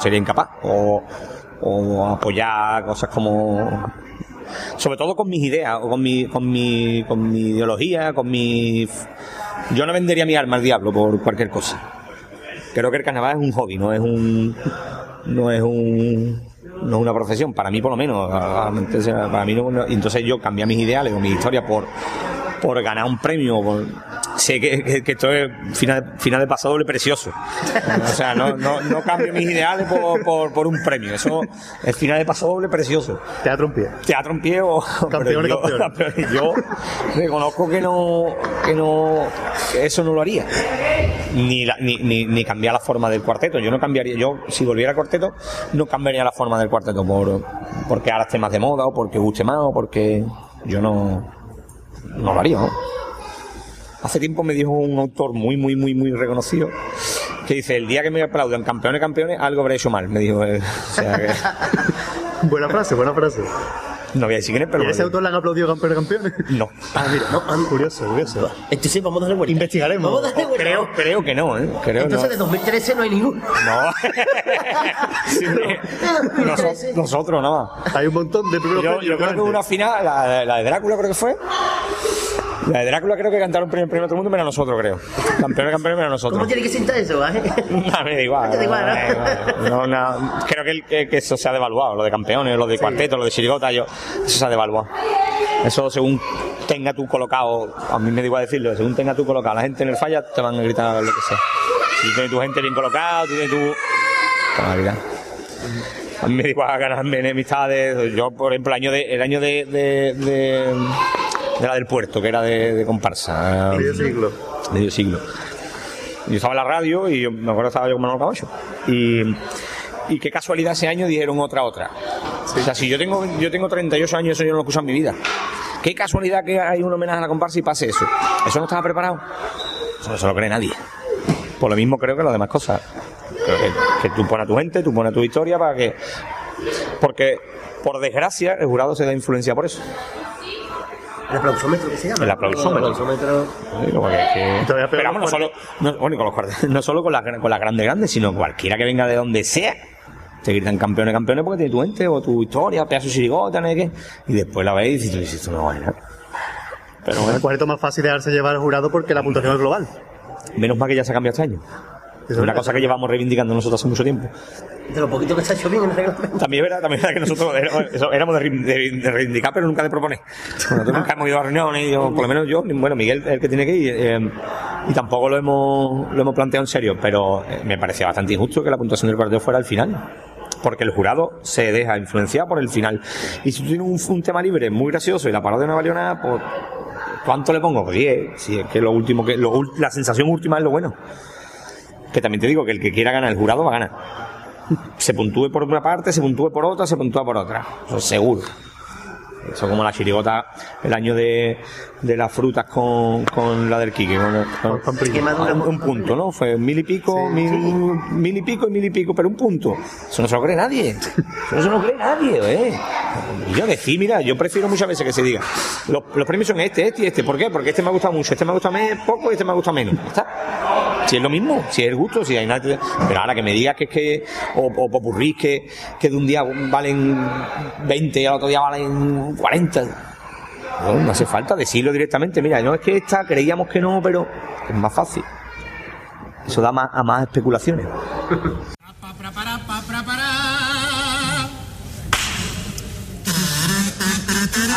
sería incapaz, o, o apoyar cosas como. Sobre todo con mis ideas, o con mi, con mi, con mi ideología, con mi. Yo no vendería mi alma al diablo por cualquier cosa. Creo que el carnaval es un hobby, no es un. No es un no es una profesión, para mí por lo menos, para mí no, entonces yo cambié mis ideales o mi historia por, por ganar un premio, por- sé que, que- que esto es final, final de paso doble precioso, o sea, no, no, no cambio mis ideales por, por, por un premio, eso es final de paso doble precioso. Teatro en pie. Teatro en pie o Campeón yo, campeón. yo reconozco que no que no que eso no lo haría ni, la- ni, ni, ni cambiar la forma del cuarteto yo no cambiaría yo si volviera al cuarteto no cambiaría la forma del cuarteto por porque ahora esté más de moda o porque guste más o porque yo no no lo haría ¿no? hace tiempo me dijo un autor muy muy muy muy reconocido que dice el día que me aplaudan campeones campeones algo habré hecho mal me dijo eh, o sea que Buena frase, buena frase. No voy a decir quién es ¿Y pero a ese autor le han aplaudido campeones campeones? no Ah, mira, no, ah, curioso, curioso. Entonces vamos a darle vuelta. Investigaremos. Vamos a darle vuelta. Creo, creo que no, ¿eh? Creo Entonces de no. 2013 no hay ninguno. No. Sí, Noso- nosotros, no. Hay un montón de primeros Yo, yo creo que una final, la, de- la de Drácula creo que fue. La de Drácula creo que cantaron premio a todo el mundo, menos nosotros, creo. Campeones, campeones, menos ¿Cómo nosotros. tiene que sentar eso, eh? No, me da igual. Te da igual, ¿no? No, no, creo que, el- que- que eso se ha devaluado, lo de campeones, lo de cuarteto, lo de chirigota, yo, eso se ha devaluado. Eso según tenga tú colocado, a mí me da igual decirlo, según tenga tú colocado la gente en el falla, te van a gritar lo que sea. Si tienes tu gente bien colocada, tienes tu... Te van a gritar. A mí me da igual ganarme enemistades. Yo, por ejemplo, el año de, el año de, de, de, de la del puerto, que era de, de comparsa. Medio siglo. Medio siglo. Yo estaba en la radio y yo me acuerdo que estaba yo con Manuel Camacho. Y, y qué casualidad ese año dijeron otra otra. O sea, si yo tengo, yo tengo 38 años, eso yo no lo he en mi vida. Qué casualidad que hay un homenaje a la comparsa y pase eso. Eso no estaba preparado. Eso no se lo cree nadie. Por lo mismo creo que las demás cosas. Creo que, que tú pones a tu gente, tú pones a tu historia para que... Porque, por desgracia, el jurado se da influencia por eso. El aplausómetro que se llama. El aplausómetro. El aplausómetro. Es Pero vamos, no solo, no, bueno, con los no solo con las con las grandes grandes, sino cualquiera que venga de donde sea. Te gritan campeones, campeones porque tiene tu ente o tu historia, pedazo de chirigota, no qué. Y después la ves y dices, "Tú, esto no vale nada". Pero El bueno, cuarteto más fácil de dejarse llevar al jurado porque la puntuación es global. menos mal que ya se ha cambiado este año. Es una cosa que llevamos reivindicando nosotros hace mucho tiempo. De lo poquito que se ha hecho bien en el reglamento. También es verdad, también es verdad que nosotros éramos, eso, éramos de, rein- de- de reivindicar, pero nunca de proponer. Nosotros nunca hemos ido a reuniones, yo, por lo menos yo, bueno, Miguel es el que tiene que ir, eh, y tampoco lo hemos, lo hemos planteado en serio, pero eh, me parecía bastante injusto que la puntuación del partido fuera al final. Porque el jurado se deja influenciar por el final. Y si tú tienes un, un tema libre muy gracioso y la parodia no valió nada, pues ¿cuánto le pongo? Pues 10. Si es que lo último que, lo la sensación última es lo bueno. Que también te digo que el que quiera ganar el jurado va a ganar se puntúe por una parte, se puntúe por otra, se puntúa por otra. Eso es seguro. Eso como la chirigota el año de, de las frutas con, con la del Quique. Con, un, punto, ¿no? Fue mil y pico, mil, mil y pico y mil y pico, pero un punto. Eso no se lo cree nadie. Eso no se lo cree nadie, ¿eh? Y yo decir, mira, yo prefiero muchas veces que se diga, los, los premios son este, este y este. ¿Por qué? Porque este me ha gustado mucho, este me ha gustado poco y este me ha gustado menos. Está. Si es lo mismo, si es el gusto, si hay nadie. Pero ahora que me digas que es que. O, o popurrís que, que de un día valen 20 y al otro día valen 40. No, no hace falta decirlo directamente. Mira, no es que esta creíamos que no, pero es más fácil. Eso da más, a más especulaciones.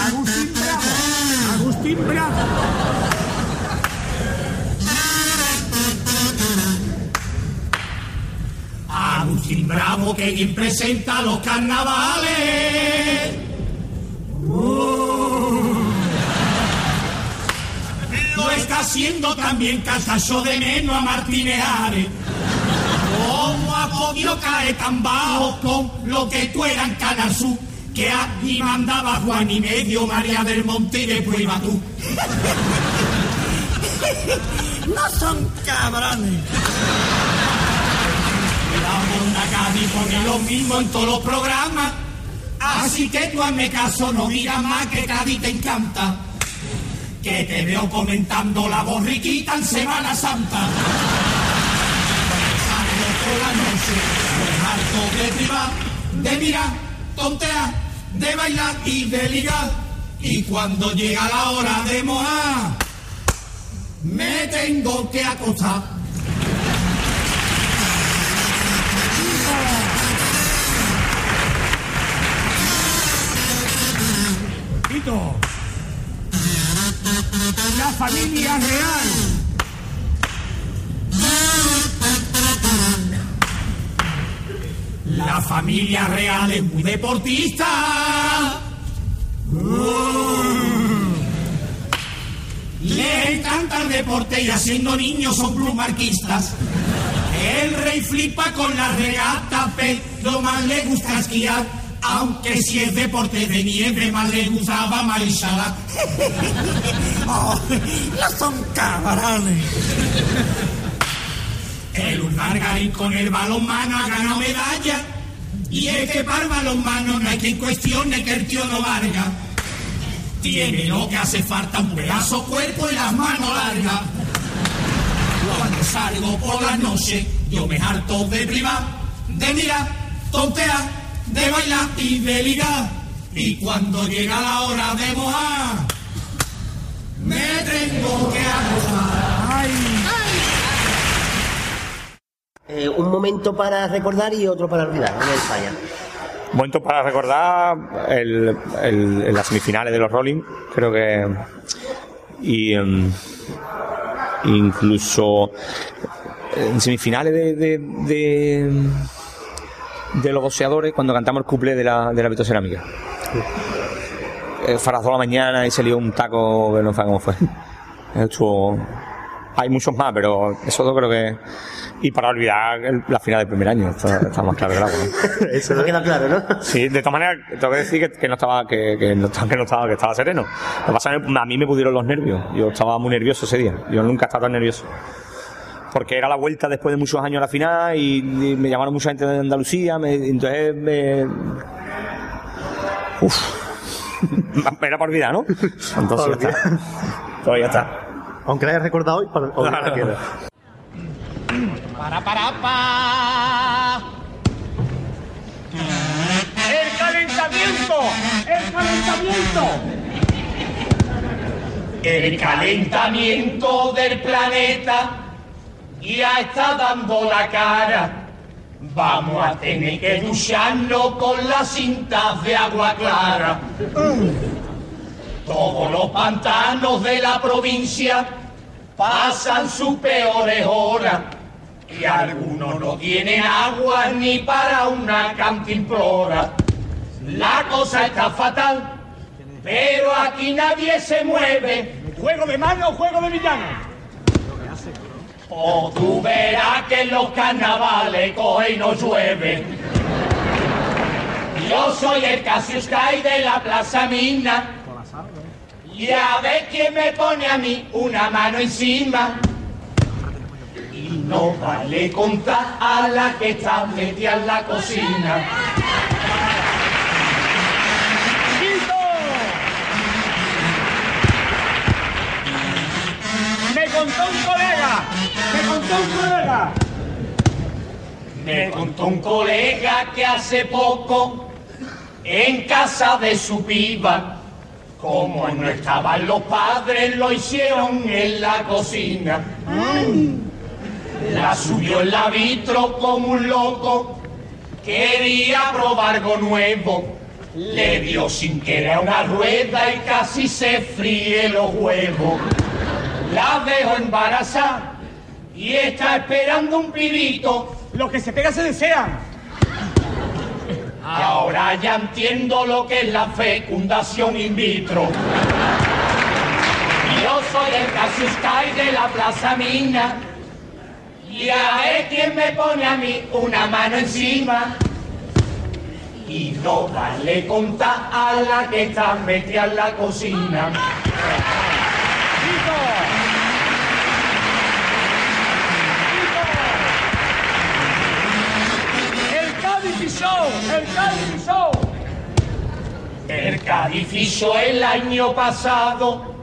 Agustín Bravo. Agustín Bravo. Agustín Bravo que bien presenta los carnavales. Uh. Lo está haciendo también Casacho de menos a Martínez. ¿Cómo ha podido caer tan bajo con lo que tú Canal Sur? Que aquí mandaba Juan y medio, María del Monte y después iba tú. no son cabrones. La Monda Cádiz pone lo mismo en todos los programas. Así que tú hazme caso, no digas más que Cádiz te encanta. Que te veo comentando la borriquita en Semana Santa. Por la noche, me harto de privar, de mirar, tontear, de bailar y de ligar. Y cuando llega la hora de mojar, me tengo que acostar. La familia real. La familia real es muy deportista. Le encanta el deporte y haciendo niños son plumarquistas. El rey flipa con la regata, pero más le gusta esquiar. Aunque si es deporte de nieve, más le gustaba Marishala. oh, no son cabrones. El Margarín con el balonmano ha ganado medalla. Y es que para el balonmano no hay quien cuestione que el tío no valga. Tiene lo que hace falta un pedazo cuerpo y las manos largas. Cuando salgo por la noche, yo me harto de privar, de mirar, tontear, de bailar y de ligar. Y cuando llega la hora de mojar, me tengo que. Ay. Eh, un momento para recordar y otro para olvidar, en el falla. Momento para recordar el, el- en las semifinales de los Rolling, creo que. Y. em, incluso. En semifinales de. de, de, de los boxeadores, cuando cantamos el couple de la, de la vitocerámica. Eh, Farazó la mañana y salió un taco que no sé cómo fue. Estuvo. Hay muchos más, pero eso yo creo que. Y para olvidar el- la final del primer año, está, está más claro que el agua. ¿no? Eso no queda claro, ¿no? Sí, de todas maneras, tengo que decir que, que no estaba, que, que no, que no estaba, que estaba sereno. Lo que pasa es que a mí me pudieron los nervios. Yo estaba muy nervioso ese día. Yo nunca he estado tan nervioso. Porque era la vuelta después de muchos años a la final y, y me llamaron mucha gente de Andalucía. Me, entonces me. Uf. Era para olvidar, ¿no? Entonces ya está. Pues ya está. Aunque la hayas recordado hoy, para Claro. queda. Para, para, pa. El calentamiento, el calentamiento. El calentamiento del planeta ya está dando la cara. Vamos a tener que ducharnos con las cintas de agua clara. Todos los pantanos de la provincia pasan sus peores horas y algunos no tienen agua ni para una cantimplora. La cosa está fatal, pero aquí nadie se mueve. ¿Juego de mano juego de villano? O tú verás que en los carnavales coge y no llueve. Yo soy el Cassius de la Plaza Mina. Y a ver quién me pone a mí una mano encima. Y no vale contar a la que está metida en la cocina. Contó un colega. Me contó un colega. Me contó un colega que hace poco, en casa de su piba, como no estaban los padres, lo hicieron en la cocina. La subió en la vitro como un loco, quería probar algo nuevo. Le dio sin querer una rueda y casi se fríe los huevos. La dejó embarazada y está esperando un pibito. Los que se pegan se desean. Ahora ya entiendo lo que es la fecundación in vitro. Yo soy el Cassius de la Plaza Mina. Y a ver quién me pone a mí una mano encima. Y no vale contar a la que está metida en la cocina. El Cádiz Show. El Cádiz Show. El Cádiz hizo el año pasado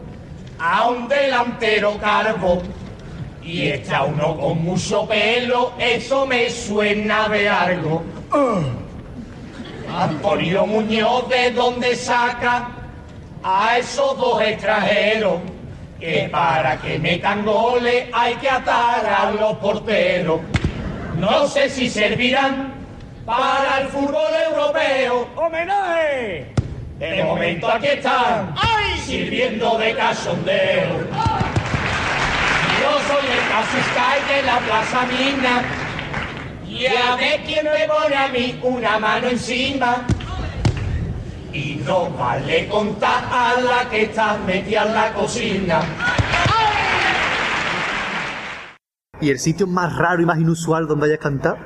a un delantero carbo y está uno con mucho pelo, eso me suena de algo. Antonio Muñoz, ¿de dónde saca a esos dos extranjeros? Que para que metan goles hay que atar a los porteros. No sé si servirán para el fútbol europeo. ¡Homenaje! De momento aquí están, sirviendo de cachondeo. Yo soy el Casus Kai de la Plaza Mina. Y a ver quién me pone a mí una mano encima. Y no vale contar a la que está metida en la cocina. ¿Y el sitio más raro y más inusual donde hayas cantado?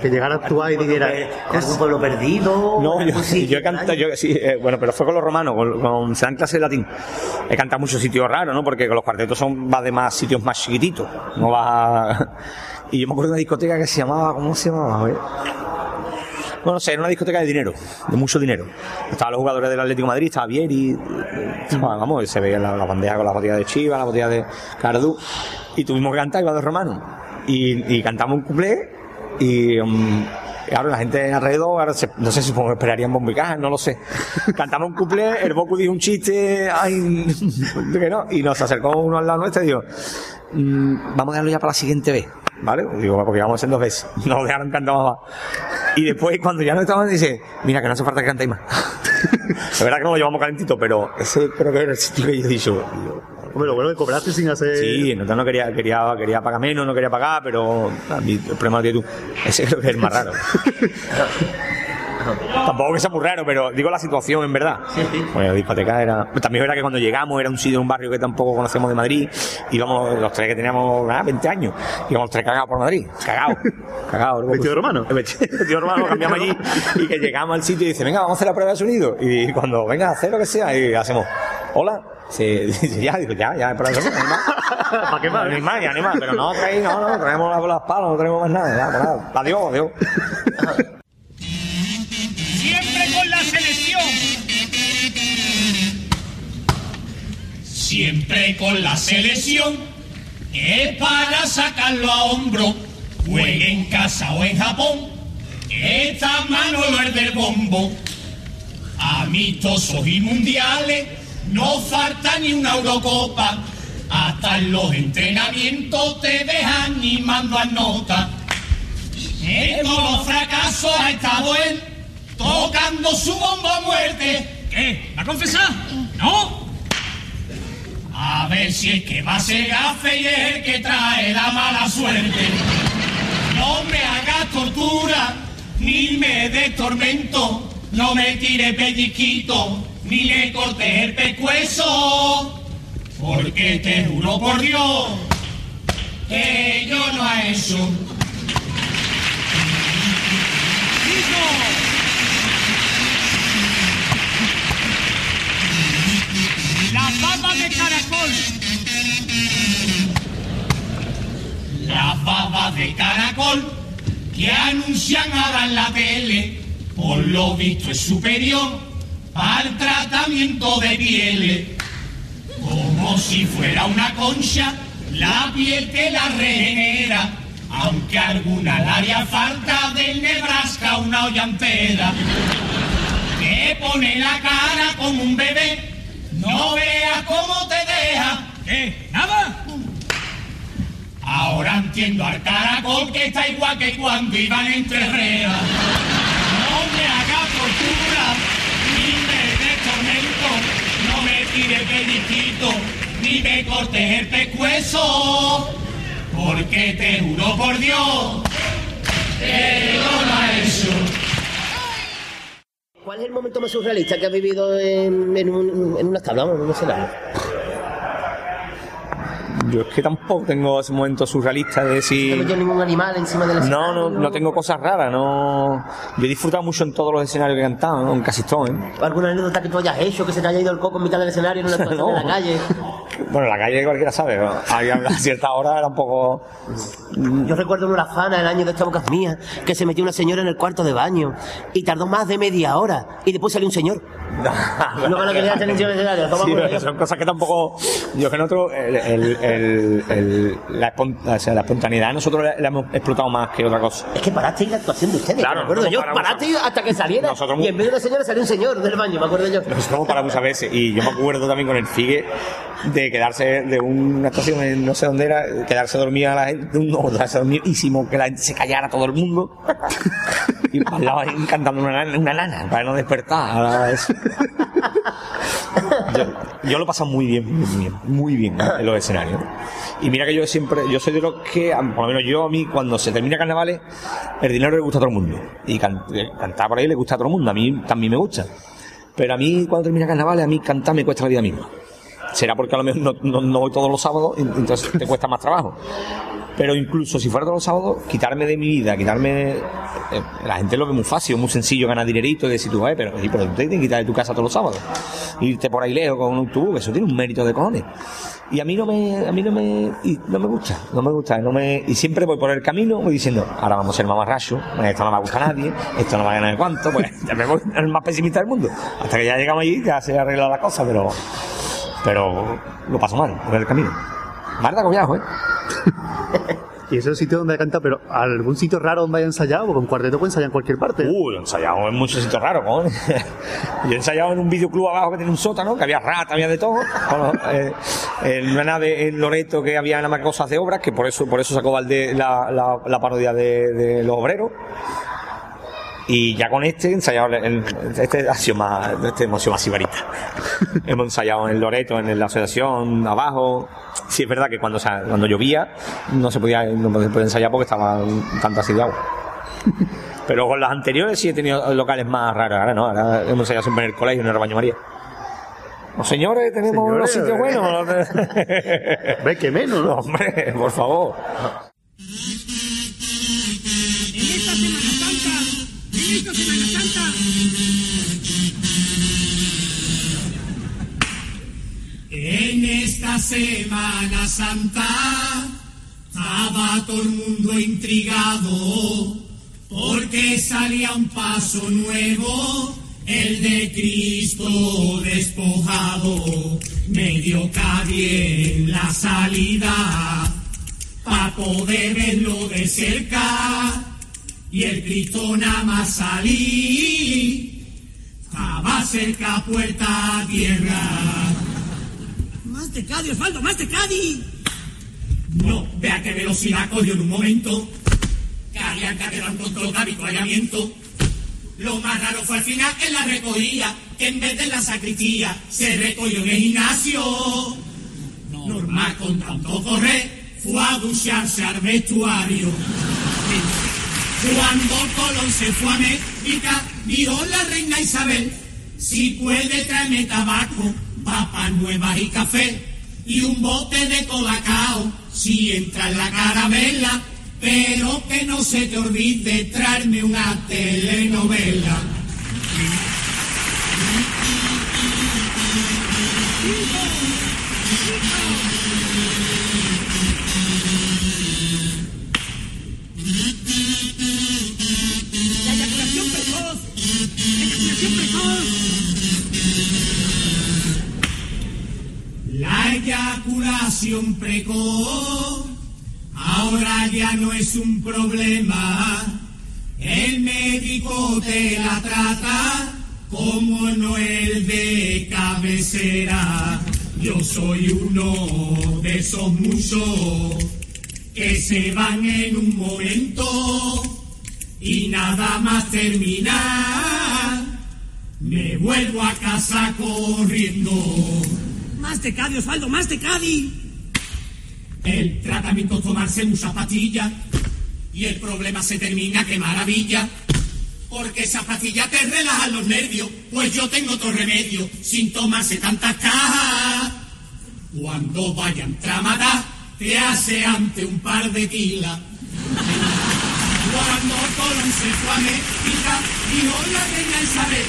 Que llegara a actuar y dijera. ¿Algún pueblo perdido? No, yo, sitio yo he cantado, yo, sí, eh, bueno, pero fue con los romanos, con, con se dan clase de latín. He cantado muchos sitios raros, ¿no? Porque con los cuartetos son, va de más sitios más chiquititos. No va a- Y yo me acuerdo de una discoteca que se llamaba, ¿cómo se llamaba? A ver. Bueno, no sé, era una discoteca de dinero, de mucho dinero. Estaban los jugadores del Atlético Madrid, estaba Vieri, vamos, se veía la, la bandeja con las botellas de Chiva, la botella de Cardú, y tuvimos que cantar, iba de romano. Y, cantamos un cuplé, y um, la gente alrededor, ahora se- no sé si supongo que esperarían caja, no lo sé. Cantamos un cuplé, el Boku dijo un chiste, ay, que no, y nos acercó uno al lado nuestro y dijo, "Mm, vamos a dejarlo ya para la siguiente vez, ¿vale? Digo, porque vamos a hacer dos veces, no lo dejaron cantar más. Y después, cuando ya no estaban, dice, mira, que no hace falta que cantéis más. La verdad que no lo llevamos calentito, pero ese creo que era el sitio que yo he dicho. Hombre, lo bueno que cobraste sin hacer. Sí, entonces no quería, quería, quería pagar menos, no quería pagar, pero a mí, el problema tienes tú. Ese creo que es el más raro. Tampoco que sea muy raro, pero digo la situación en verdad. Bueno, la discoteca era. También verdad que cuando llegamos era un sitio, un barrio que tampoco conocemos de Madrid. Íbamos los tres que teníamos ah, 20 años. Íbamos los tres cagados por Madrid. Cagados. Cagados. ¿Vestido de romano? Vestido romano, cambiamos allí. Y que llegamos al sitio y dice, venga, vamos a hacer la prueba de sonido. Y cuando venga a hacer lo que sea, y hacemos, hola. Se ya, digo, ya, ya. ¿Para qué más? Ni más, ya, ni más, pero no traéis, no, no, traemos las, las palas, no traemos más nada, ya, pues nada. Adiós, adiós. La selección. Siempre con la selección es para sacarlo a hombro. Juegue en casa o en Japón. Esta mano lo es del bombo. Amistosos y mundiales, no falta ni una Eurocopa. Hasta en los entrenamientos te dejan animando a nota. En todos los fracasos ha estado él tocando su bombo a muerte. ¿Qué? ¿Va a confesar? ¿No? A ver si es que va a ser gafe y es el que trae la mala suerte. No me hagas tortura, ni me dé tormento, no me tire pellizquito, ni le cortes el pescuezo, porque te juro por Dios que yo no hecho. La caracol. La baba de caracol que anuncian ahora en la tele, por lo visto es superior al tratamiento de pieles. Como si fuera una concha, la piel te la regenera, aunque alguna le haría falta del Nebraska una olla entera. Te pone la cara como un bebé, no veas cómo te deja. ¿Qué? ¿Nada? Ahora entiendo al caracol que está igual que cuando iban entre herreras. No me haga tortura, ni me dé tormento, no me tire pellizquito, ni me cortes el pescuezo, porque te juro por Dios que no hecho. ¿Cuál es el momento más surrealista que has vivido en, un, en una tabla, en un escenario? Yo es que tampoco tengo ese momento surrealista de ¿No decir... ningún animal encima? No, no, no tengo cosas raras, no... Yo he disfrutado mucho en todos los escenarios que he cantado, ¿no? en casi todos, ¿eh? ¿Alguna anécdota que tú hayas hecho, que se te haya ido el coco en mitad del escenario en una actuación en la calle? Bueno, la calle cualquiera sabe, ¿no? Había- a cierta hora era un poco... Yo recuerdo en una fana el año de esta boca mía que se metió una señora en el cuarto de baño y tardó más de media hora y después salió un señor. Luego en escenario. Sí, son cosas que tampoco. Yo que el, el- el- el- la, espon- o sea, la espontaneidad nosotros la, la hemos explotado más que otra cosa. Es que parasteis la actuación de ustedes. Claro, me acuerdo yo. Parasteis hasta que saliera Nosotros y en vez de una señora salió un señor del baño, me acuerdo yo. Nosotros hemos parado muchas veces y yo me acuerdo también con el Figue de quedarse de una actuación en no sé dónde era, quedarse dormida la gente, no, quedarse dormidísimo, que la gente se callara todo el mundo y el ahí cantando una, nana- una nana para no despertar. Yo, yo lo he pasado muy bien, muy bien, muy bien en los escenarios. Y mira que yo siempre, yo soy de los que, por lo menos yo a mí, cuando se termina carnavales, el dinero le gusta a todo el mundo. Y eh, cantar por ahí le gusta a todo el mundo, a mí también me gusta. Pero a mí, cuando termina carnavales, a mí cantar me cuesta la vida misma. Será porque a lo mejor no, no- no voy todos los sábados, entonces te cuesta más trabajo. Pero incluso si fuera todos los sábados, quitarme de mi vida, quitarme. eh, la gente lo ve muy fácil, muy sencillo ganar dinerito y decir tú, eh, pero, pero tú te tienes que quitar de tu casa todos los sábados. Irte por ahí lejos con un autobús, eso tiene un mérito de cojones. Y a mí no me, a mí no me, no me gusta, no me gusta, no me, y siempre voy por el camino, voy diciendo, ahora vamos a ser mamarracho, esto no me gusta a nadie, esto no va a ganar cuánto, pues ya me voy el más pesimista del mundo. Hasta que ya llegamos allí, ya se arregla la cosa, pero, pero lo paso mal por el camino. Marta Collajo, ¿eh? Y ese es el sitio donde canta, pero ¿algún sitio raro donde haya ensayado? Porque un cuarteto puede ensayar en cualquier parte. Uy, he ensayado en muchos sitios raros, cojones. Yo he ensayado en un videoclub abajo que tenía un sótano, que había rata, había de todo. Bueno, eh, en una nave en Loreto que había nada más cosas de obras, que por eso, por eso sacó Valdés la, la, la parodia de, de los obreros. Y ya con este he ensayado, en- este ha sido más, este hemos sido más sibarita. hemos ensayado en Loreto, en la asociación, abajo. Sí, es verdad que cuando, o sea, cuando llovía no se podía, no se podía ensayar porque estaba tanta así de agua. Pero con las anteriores sí he tenido locales más raros. Ahora no, ahora hemos ensayado siempre en el colegio, en el Baño María. Los señores, tenemos unos sitios ¿eh? buenos. Ve que menos, ¿no? Hombre, por favor. En esta Semana Santa, en esta Semana Santa, estaba todo el mundo intrigado porque salía un paso nuevo, el de Cristo despojado. Medio cabe en la salida para poder verlo de cerca y el Cristo nada más salir estaba cerca puerta a tierra. Más de Cádiz, Osvaldo, más de Cádiz. No, vea qué velocidad cogió en un momento. Carían carrera un control de habituallamiento. Lo más raro fue al final en la recogida, que en vez de la sacristía se recogió en el gimnasio. Normal con tanto correr, fue a ducharse al vestuario. Cuando Colón se fue a América, dijo la reina Isabel, si puede traerme tabaco, papas nuevas y café, y un bote de colacao, si entra en la carabela, pero que no se te olvide traerme una telenovela. La eyaculación precoz ahora ya no es un problema. El médico te la trata como no el de cabecera. Yo soy uno de esos muchos que se van en un momento y nada más terminar. Me vuelvo a casa corriendo. Más de Cádiz, Osvaldo, más de Cádiz. El tratamiento es tomarse muchas pastillas y el problema se termina, qué maravilla. Porque esas pastillas te relajan los nervios, pues yo tengo otro remedio sin tomarse tantas cajas. Cuando vayan tramada, te hace ante un par de tilas. Cuando Colón se fue a América, dijo la reina Isabel,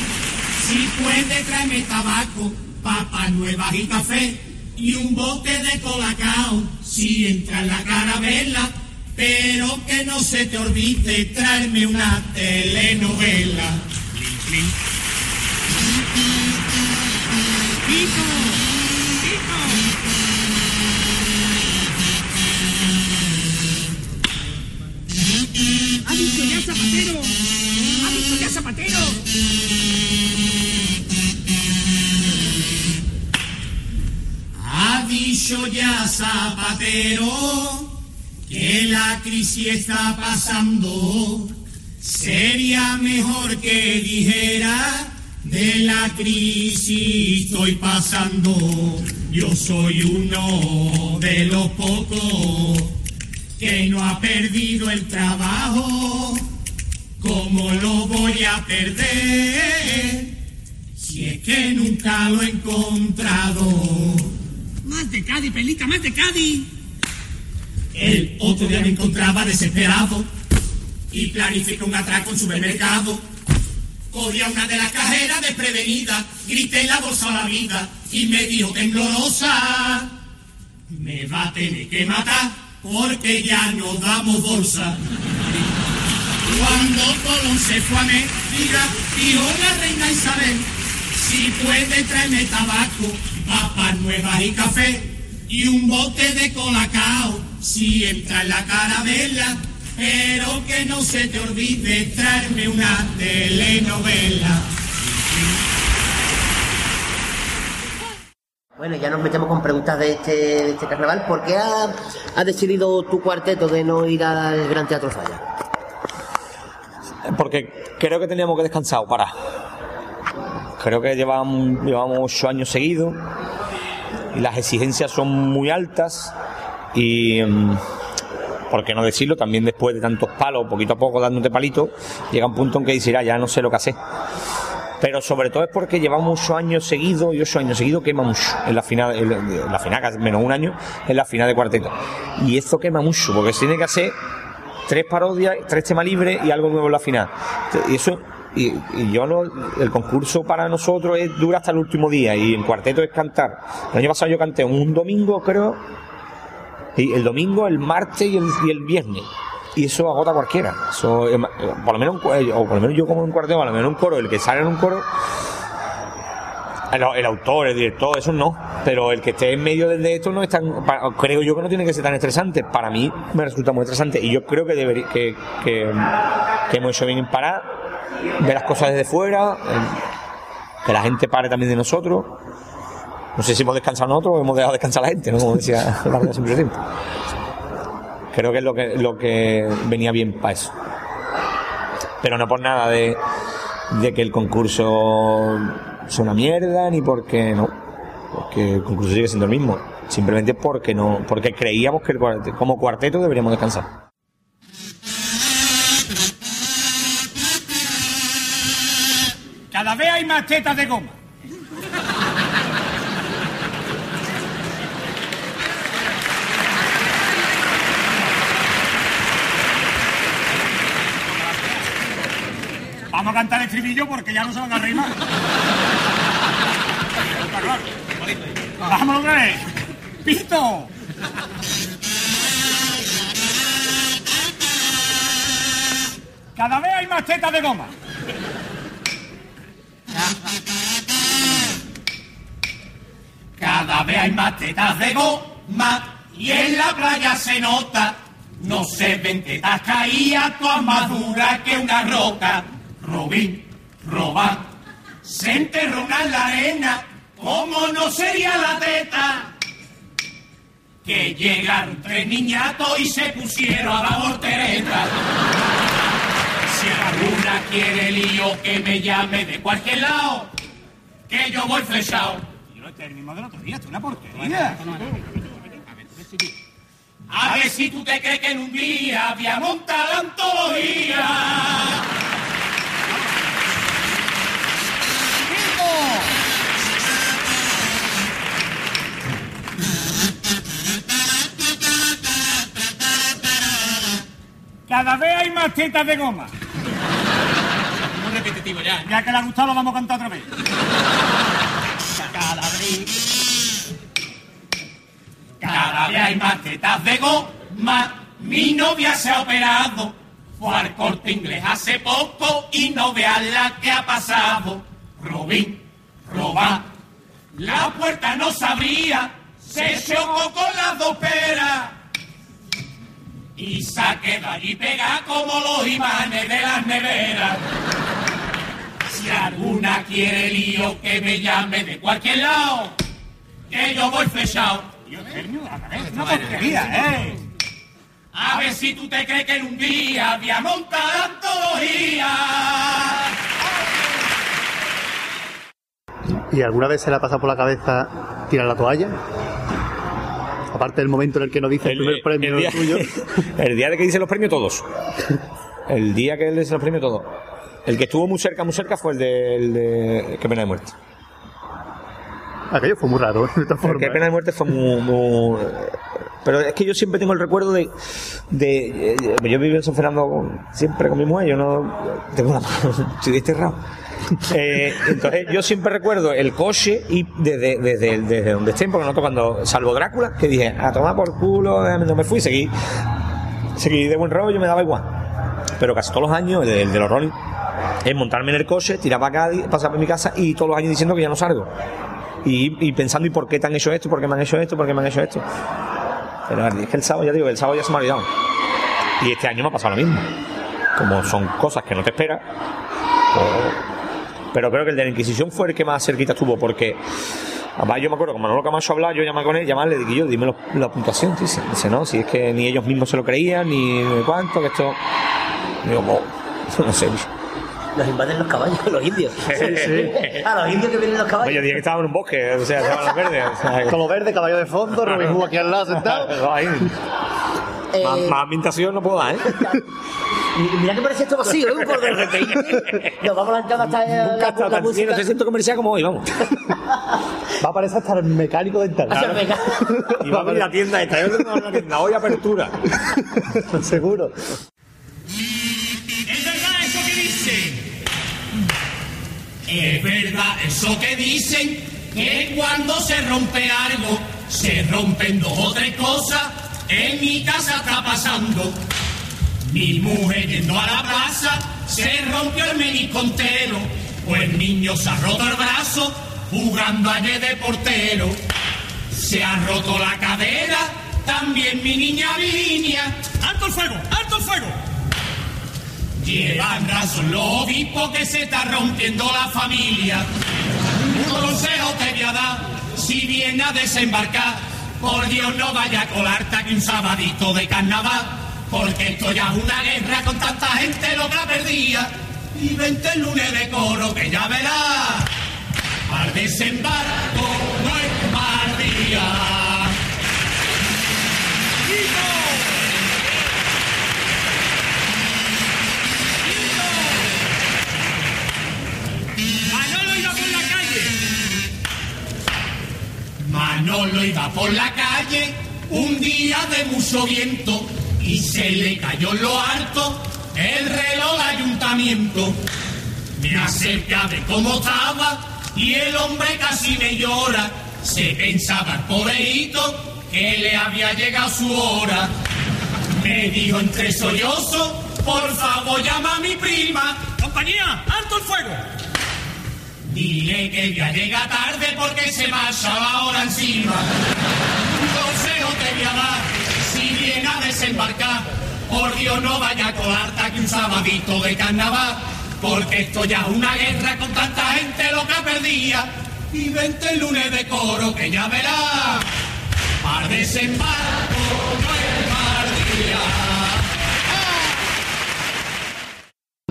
si puede tráeme tabaco, papas nuevas y café, y un bote de colacao, si entra en la carabela, pero que no se te olvide traerme una telenovela. ¡Ha dicho ya Zapatero! ¡Ha dicho ya Zapatero! Ha dicho ya Zapatero que la crisis está pasando. Sería mejor que dijera de la crisis estoy pasando. Yo soy uno de los pocos que no ha perdido el trabajo. ¿Cómo lo voy a perder? Si es que nunca lo he encontrado. ¡Más de Cádiz, Pelica, más de Cádiz! El otro día me encontraba desesperado y planificé un atraco en supermercado. Cogí a una de las cajeras desprevenida, grité la bolsa a la vida y me dijo temblorosa, me va a tener que matar porque ya no damos bolsa. Cuando Colón se fue a América, dijo la reina Isabel, si puede traerme tabaco, papas nuevas y café, y un bote de colacao, si entra en la carabela, pero que no se te olvide traerme una telenovela. Bueno, ya nos metemos con preguntas de este, de este carnaval. ¿Por qué ha, ha decidido tu cuarteto de no ir al Gran Teatro Falla? Porque creo que teníamos que descansar o parar. Creo que llevamos, llevamos ocho años seguidos y las exigencias son muy altas y, mm, por qué no decirlo, también después de tantos palos, poquito a poco dándote palitos, llega un punto en que dices, "Ah, ya no sé lo que hacer. Pero sobre todo es porque llevamos ocho años seguidos y ocho años seguidos quema mucho en la final, en la- final, menos un año, en la final de cuarteto. Y esto quema mucho, porque se tiene que hacer tres parodias, tres temas libres y algo nuevo en la final. Y eso, y, y yo no, el concurso para nosotros es, dura hasta el último día y en cuarteto es cantar. El año pasado yo canté un domingo, creo, y el domingo, el martes y el, y el viernes. Y eso agota a cualquiera. Eh, eh, por lo menos, eh, por lo menos yo como un cuarteto, a lo menos un coro, el que sale en un coro, el, el autor, el director, eso no. Pero el que esté en medio de esto no es tan. Creo yo que no tiene que ser tan estresante. Para mí me resulta muy estresante. Y yo creo que, debería, que, que, que hemos hecho bien en parar, ver las cosas desde fuera, eh, que la gente pare también de nosotros. No sé si hemos descansado nosotros o hemos dejado descansar a la gente, ¿no? Como decía la verdad siempre tiempo. Creo que es lo que, lo que venía bien para eso. Pero no por nada de, de que el concurso sea una mierda, ni porque no. Porque el concurso sigue siendo el mismo. Simplemente porque no, porque creíamos que el como cuarteto deberíamos descansar. Cada vez hay más tetas de goma. Vamos a cantar el estribillo porque ya no se van a reír más. Vamos otra vez. ¡Pito! Cada vez hay más tetas de goma. Cada vez hay más tetas de goma y en la playa se nota. No se ven tetas caídas, todas más que una roca. Robin, roba, se enterró en la arena. ¿Cómo no sería la teta? Que llegaron tres niñatos y se pusieron a la voltereta. Quiere lío, que me llame de cualquier lado, que yo voy flechado. Yo el mismo del otro día, es una porquería. A ver si tú te crees que en un día voy a montar la antología. Cada vez hay más tetas de goma. Ya. Ya que le ha gustado, lo vamos a cantar otra vez. Cada vez. Cada vez hay más tetas de goma. Mi novia se ha operado. Fue al corte inglés hace poco y no veas la que ha pasado. Robin, roba. La puerta no se abría. Se chocó con las dos peras. Y se ha quedado allí pegada como los imanes de las neveras. Si alguna quiere lío, que me llame de cualquier lado, que yo voy flechado. A la vez, una porquería, ¿eh? A ver si tú te crees que en un día voy a montar antología. ¿Y alguna vez se le ha pasado por la cabeza tirar la toalla? Aparte del momento en el que nos dice el, primer premio el día, tuyo. el día de que dice los premios todos. El día que él dice los premios todos. El que estuvo muy cerca, muy cerca fue el de, el de Qué pena de muerte. Aquello fue muy raro, de El formas. Qué pena de muerte fue muy, muy- Pero es que yo siempre tengo el recuerdo de... de eh, yo vivo en San Fernando con- siempre con mi mujer, yo no... Tengo una mano, estoy desterrado. Eh, entonces yo siempre recuerdo el coche y desde, desde, desde donde estén, porque nosotros cuando salvo Drácula, que dije, a tomar por culo, no me fui, seguí, seguí de buen rollo, me daba igual. Pero casi todos los años, el de, el de los Rolling, es montarme en el coche, tirar para Cádiz, pasar por mi casa y todos los años diciendo que ya no salgo. Y, pensando, ¿y por qué te han hecho esto? ¿Por qué me han hecho esto? ¿Por qué me han hecho esto? Pero es que el sábado, ya digo, el sábado ya se me ha olvidado. Y este año me ha pasado lo mismo. Como son cosas que no te esperas. o- Pero creo que el de la Inquisición fue el que más cerquita estuvo, porque además yo me acuerdo, como Manolo Camacho hablaba, yo llamé con él, llamarle, le dije yo, dime lo- la puntuación. Dice, dice, no, si es que ni ellos mismos se lo creían, ni cuánto, que esto. Digo, "Bo, no sé. Nos invaden los caballos, los indios. A los indios que vienen los Oye, caballos. dije que estaban en un bosque, o sea, estaban los verdes. O sea, Con caballo de fondo, Robin Hood aquí al lado sentado. Ahí. Eh, Más, más ambientación no puedo dar, ¿eh? mira que parece esto vacío, ¿eh? Por de repente. Nos vamos lanzando hasta Nunca la, ha estado la tan música. de centro comercial como hoy, vamos. Va a aparecer hasta el mecánico dental. El mega- Y va a abrir la tienda esta. Yo tengo una tienda, hoy apertura. Seguro. Es verdad eso que dicen, que cuando se rompe algo, se rompen dos o tres cosas. En mi casa está pasando. Mi mujer yendo a la plaza, se rompió el menisco entero. Pues el niño se ha roto el brazo, jugando ayer de portero. Se ha roto la cadera, también mi niña Virginia. ¡Alto el fuego! ¡Alto el fuego! Llevan razón los obispos que se está rompiendo la familia. Un consejo te voy a dar. si viene a desembarcar, por Dios no vaya a colarte aquí un sabadito de carnaval, porque esto ya es una guerra con tanta gente loca perdida. Y vente el lunes de coro que ya verás, al desembarco no es mal día. Manolo iba por la calle un día de mucho viento y se le cayó en lo alto el reloj de ayuntamiento. Me acerqué a ver cómo estaba y el hombre casi me llora. Se pensaba el pobreito que le había llegado su hora. Me dijo entre sollozos, por favor llama a mi prima. Compañía, alto el fuego. Dile que ya llega tarde porque se me ha echado ahora encima. Un consejo te voy a dar, si viene a desembarcar, por Dios no vaya a colarte aquí un sabadito de carnaval, porque esto ya es una guerra con tanta gente loca perdida. Y vente el lunes de coro que ya verás, al desembarco no es día.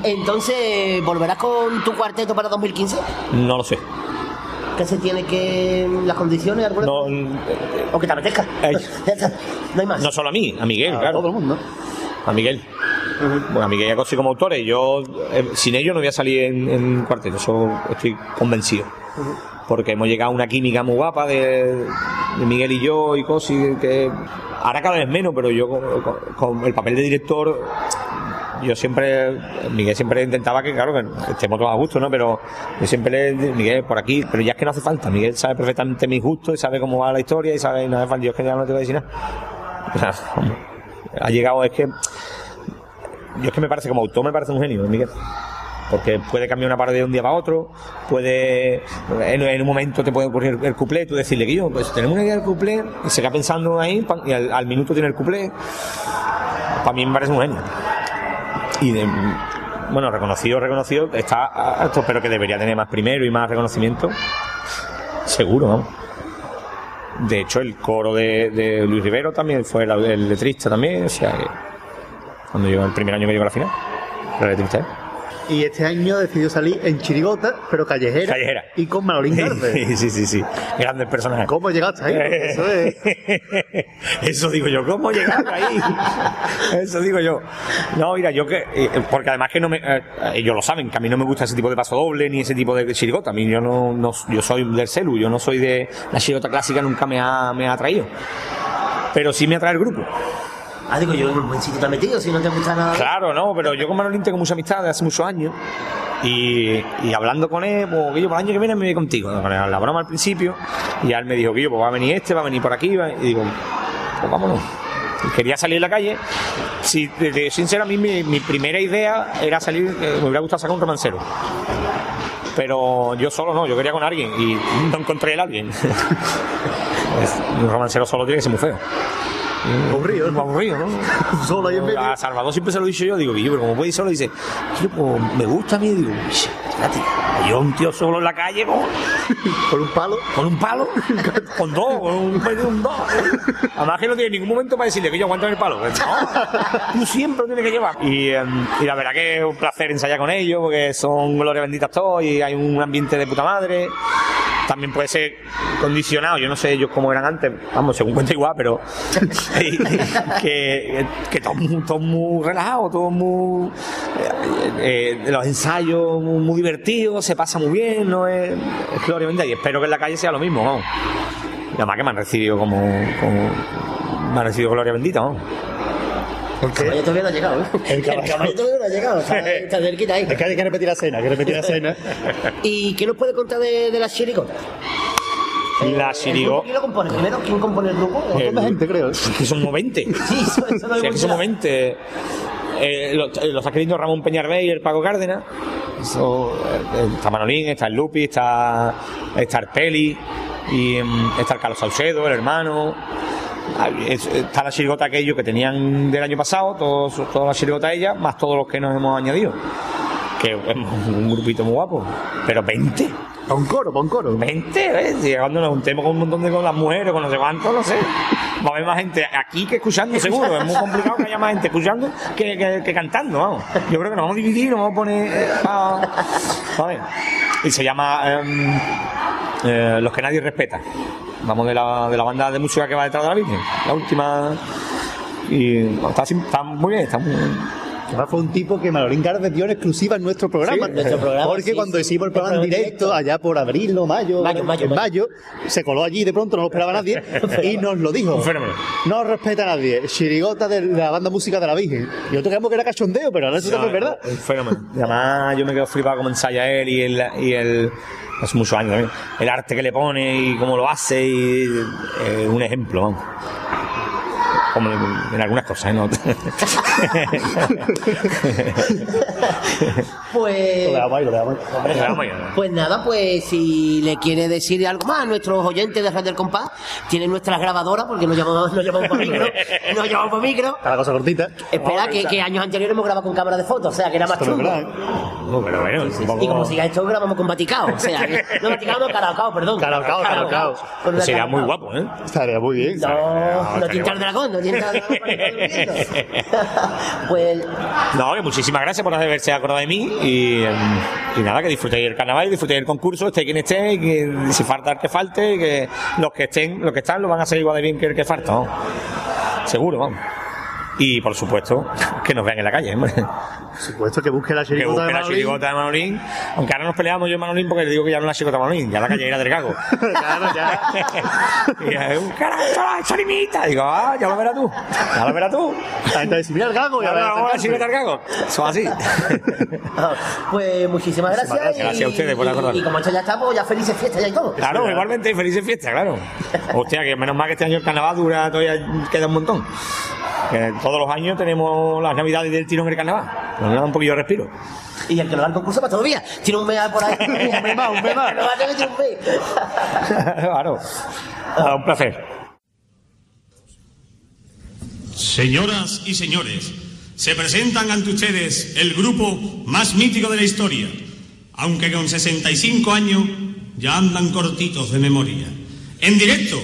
Entonces, ¿volverás con tu cuarteto para 2015? No lo sé. ¿Qué se tiene que. las condiciones? alguna? No, ¿O que te apetezca? No hay más. no solo a mí, a Miguel, A claro. todo el mundo. A Miguel. Bueno, a Miguel y a Cosi como autores. Yo, eh, sin ellos no voy a salir en, en cuarteto, eso estoy convencido. Porque hemos llegado a una química muy guapa de, de Miguel y yo y Cosi, que ahora cada vez menos, pero yo con, con- con el papel de director, yo siempre, Miguel siempre intentaba que, claro, que estemos todos a gusto, ¿no? Pero yo siempre Miguel, por aquí, pero ya es que no hace falta. Miguel sabe perfectamente mis gustos y sabe cómo va la historia y sabe, no hace falta, yo es que ya no te voy a decir nada. Ha llegado, es que yo es que me parece como autor me parece un genio Miguel porque puede cambiar una parte de un día para otro puede en, un momento te puede ocurrir el cuplé tú decirle que yo pues tenemos una idea del cuplé y se queda pensando ahí y al, al minuto tiene el cuplé para mí me parece un genio y de, bueno reconocido reconocido está alto pero que debería tener más primero y más reconocimiento seguro vamos de hecho el coro de, Luis Rivero también fue el, el letrista también o sea que cuando llegó el primer año que llegó a la final. El letrista. Y este año decidió salir en chirigota, pero callejera. Callejera. Y con Manolín Garde. sí, sí, sí. Grandes personajes. ¿Cómo llegaste ahí? Eso es. Eso digo yo, ¿cómo llegaste ahí? Eso digo yo. No, mira, yo que. eh, Porque además que no me. eh, ellos lo saben, que a mí no me gusta ese tipo de paso doble ni ese tipo de chirigota. A mí yo no. no yo soy del celu, yo no soy de. La chirigota clásica nunca me ha, me ha atraído. Pero sí me atrae el grupo. Ah, digo, yo en un buen sitio te has metido, si no te gusta nada. Claro, no, pero yo con Manolín tengo mucha amistad de hace muchos años. Y, y hablando con él, pues Guillo, por el año que viene me voy contigo. Con la broma al principio. Y él me dijo, Guillo, pues va a venir este, va a venir por aquí. Y digo, pues vámonos. Quería salir en la calle. Si, de, de sincero, a mí mi, primera idea era salir, eh, me hubiera gustado sacar un romancero. Pero yo solo no, yo quería con alguien y no encontré el alguien. Un romancero solo tiene que ser muy feo. Aburrido, ¿no? aburrido, ¿no? Solo ahí en medio. A Salvador siempre se lo he dicho yo, digo, Guillo, pero como puede ir solo, dice, "Tío, pues, me gusta a mí, digo, "Uy, espérate, yo un tío solo en la calle con, Con un palo. con un palo, con dos, con un, un dos. Además que no tiene ningún momento para decirle que yo aguanto el palo. No, tú siempre lo tienes que llevar. Y, em, y la verdad que es un placer ensayar con ellos, porque son gloria benditas todos y hay un ambiente de puta madre. También puede ser condicionado, yo no sé ellos cómo eran antes, vamos, según cuenta igual, pero que, que todo, muy- todo muy relajado, todo muy. eh, eh, los ensayos muy, muy divertidos, se pasa muy bien, no es, es gloria bendita. Y espero que en la calle sea lo mismo, vamos. Y además que me han recibido como. como me han recibido gloria bendita, vamos. El caballo todavía no ha llegado, ¿eh? El caballo, todavía no ha llegado, está, está cerquita ahí. Es que hay que repetir la cena, hay que repetir la cena. ¿Y qué nos puede contar de, de las chirigotas? La ¿El chirigo. grupo ¿Quién lo compone? Primero, ¿quién compone el grupo? El- gente, creo. Es que somos 20. Sí, eso, eso no Sí, lo es que somos 20. Eh, lo, lo está escribiendo Ramón Peñarbey y el Paco Cárdenas. Eh, está Manolín, está el Lupi, está, está el Peli, y em, está el Carlos Saucedo, el hermano. Es- Está la chirigota aquello que tenían del año pasado, todos, todas las chirigotas ellas, más todos los que nos hemos añadido. Que es un grupito muy guapo. Pero 20. Pa' un coro, pa' un coro. Gente, ¿ves? Si cuando nos juntemos con un montón de con las mujeres, con no sé cuánto, no sé. Va a haber más gente aquí que escuchando, seguro. Es muy complicado que haya más gente escuchando que, que- cantando, vamos. Yo creo que nos vamos a dividir, nos vamos a poner. eh, a- a ver. Y se llama em, eh, Los que nadie respeta. Vamos de la, de la banda de música que va detrás de la Virgen. La última. Y está, está muy bien, está muy Además fue un tipo que Manolín Garde dio en exclusiva en nuestro programa. Sí, nuestro programa, Porque sí, cuando hicimos el programa en directo, directo. allá por abril o mayo, Mayo, mayo, en mayo. mayo, se coló allí de pronto, no lo esperaba nadie, y nos lo dijo. Un fenómeno. No respeta a nadie. Chirigota de la banda música de la Virgen. Y nosotros creíamos que era cachondeo, pero ahora eso también es verdad. Un fenómeno. Y además, yo me quedo flipado cómo ensaya él y el. Y el hace muchos años también. El arte que le pone y cómo lo hace, y eh, un ejemplo, vamos. Como en, en algunas cosas, ¿eh? No- Pues. Lo dejamos ahí, lo dejamos ahí. Hombre, vamos ya. Pues nada, pues si le quiere decir algo más a nuestros oyentes de Radio del Compás, tienen nuestras grabadoras, porque nos llamamos, nos llamamos por micro, nos llamamos por micro. Cada cosa cortita. Espera, que, que años anteriores hemos grabado con cámara de fotos, o sea que era más no verdad, ¿eh? No, pero bueno, poco- Y como siga esto, grabamos con Vaticao. O sea, que, no Vaticao, no, Caracao, perdón. Caracao, Caracao. Una sería muy guapo, ¿eh? Estaría muy bien. No, no estaría tinta el guapo. dragón, no Pues No, muchísimas gracias por haberse acordado de mí y, em, nada, que disfrutéis el carnaval, disfrutéis el concurso, esté quien esté, que si falta el que falte, que los que estén, los que están lo van a hacer igual de bien que el que falta. Seguro. Y por supuesto, que nos vean en la calle, hombre. Por supuesto que busque la Que chirigota busque de la Manolín. chirigota de Manolín. Aunque ahora nos peleamos yo y Manolín porque le digo que ya no es la chirigota de Manolín, ya la callejera del gago. Claro, ya. y es un carajo, chorimita. Digo, ah, ya lo verás tú. Ya lo verás tú. Gente dice, mira el gago y Ya ahora lo vamos a la chirigota del gago. Eso así. Ah, Pues muchísimas gracias. gracias. y- Gracias a ustedes por y- acordarme. Y como esto ya está, pues ya felices fiestas ya y todo. Claro, igualmente, y felices fiestas, claro. Hostia, que menos mal que este año el carnaval dura, todavía queda un montón. Que todos los años tenemos las navidades del tirón en el carnaval. Nos da un poquillo de respiro. Y el que no va al concurso para todavía. Tiene un mes por ahí. un mes más, un mes más. No va a tener que tiene un mes. claro. Ah, un placer. Señoras y señores, se presentan ante ustedes el grupo más mítico de la historia, aunque con 65 años ya andan cortitos de memoria. En directo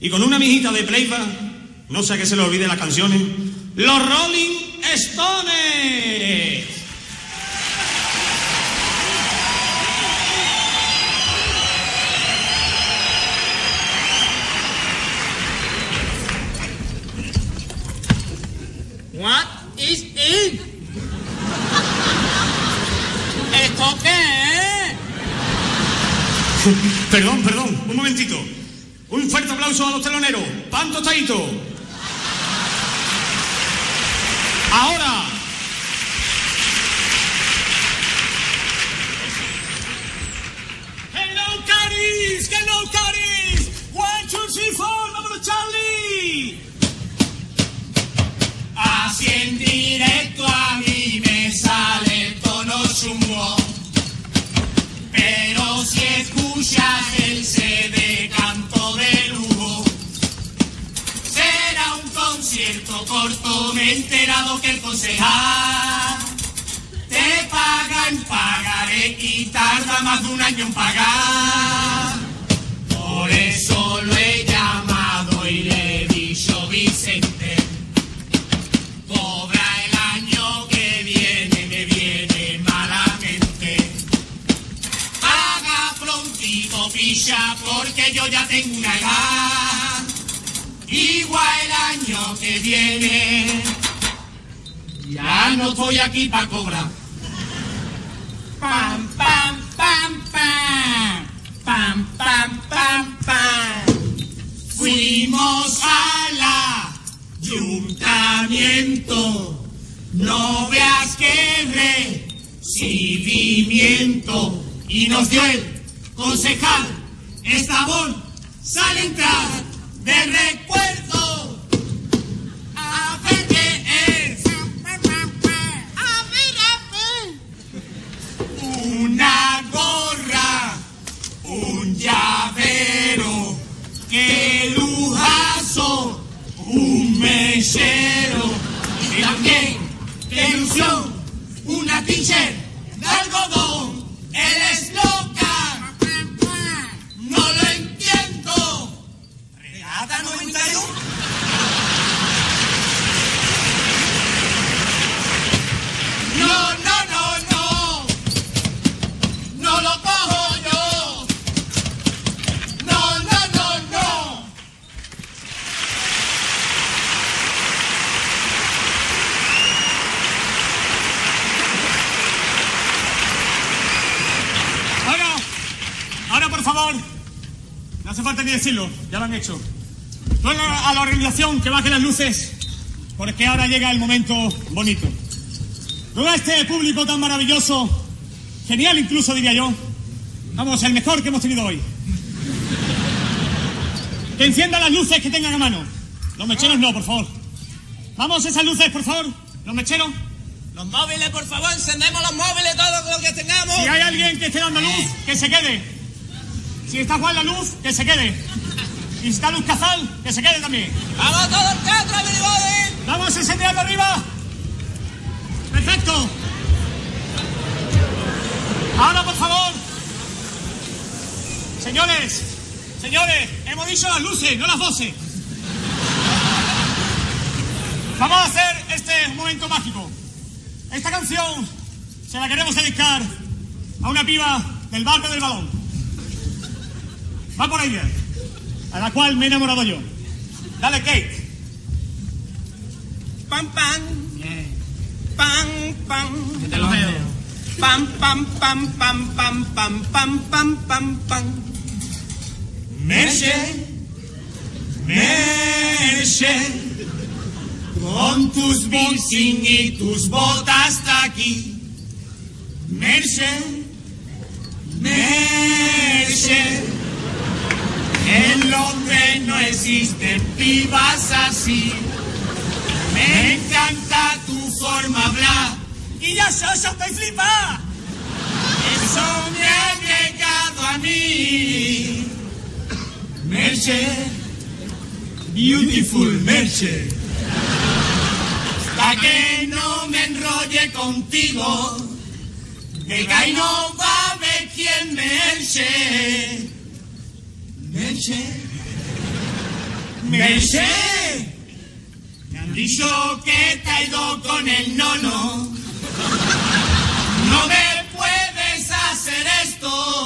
y con una mijita de playback, no sé que se le olvide las canciones, los Rolling Stones. What is it? ¿Esto qué es? Perdón, perdón, un momentito. Un fuerte aplauso a los teloneros. Pan tostadito. Ahora. Hello, Caris. Hello, Caris. One, two, three. Vámonos, Charlie. Así en directo a mí me sale el tono chungo. Pero si escuchas el CD concierto corto. Me he enterado que el concejal te paga en pagaré y tarda más de un año en pagar. Por eso lo he llamado y le he dicho Vicente. Cobra el año que viene, me viene malamente. Haga prontito, picha, porque yo ya tengo una edad. Igual el año que viene, ya no estoy aquí para cobrar. Pam, pam, pam, pam. Pam, pam, pam, pam. Fuimos a la ayuntamiento. No veas que recibimiento. Y nos dio el concejal Estabón. Sale a entrar de recuerdo. A ver qué es. A ver, a ver. Una gorra. Un llavero. ¡Qué lujazo! Un mesero. Y también, ¡qué ilusión! Una t-shirt de algodón. Hace falta ni decirlo, ya lo han hecho. Ruego a la organización que baje las luces, porque ahora llega el momento bonito. Ruego a este público tan maravilloso, genial incluso diría yo, vamos, el mejor que hemos tenido hoy. Que enciendan las luces que tengan a mano. Los mecheros no, por favor. Vamos, esas luces, por favor. Los mecheros. Los móviles, por favor, encendemos los móviles, todo lo que tengamos. Si hay alguien que esté dando luz, que se quede. Si está Juan la luz, que se quede. Y si está Luz Cazal, que se quede también. ¡Vamos todo el teatro, everybody! Vamos encendiendo arriba. Perfecto. Ahora, por favor. Señores, señores, hemos dicho las luces, no las voces. Vamos a hacer este momento mágico. Esta canción se la queremos dedicar a una piba del barrio del balón. Va por ella, a la cual me he enamorado yo. Dale, Kate. Pam, pam. Pam, pam. Te lo veo. Pam, pam, pam, pam, pam, pam, pam, pam, pam, pam. Merche, Merche, con tus bicing y tus botas hasta aquí. Merche, Merche, en Londres no existen pibas así. Me encanta tu forma hablar y ya sos te flipa. Eso me ha llegado a mí. Merche, beautiful Merche. Hasta que no me enrolle contigo, de que no va a ver quién Merche. Merche, Merche. Me han dicho que te ha ido con el nono. No me puedes hacer esto.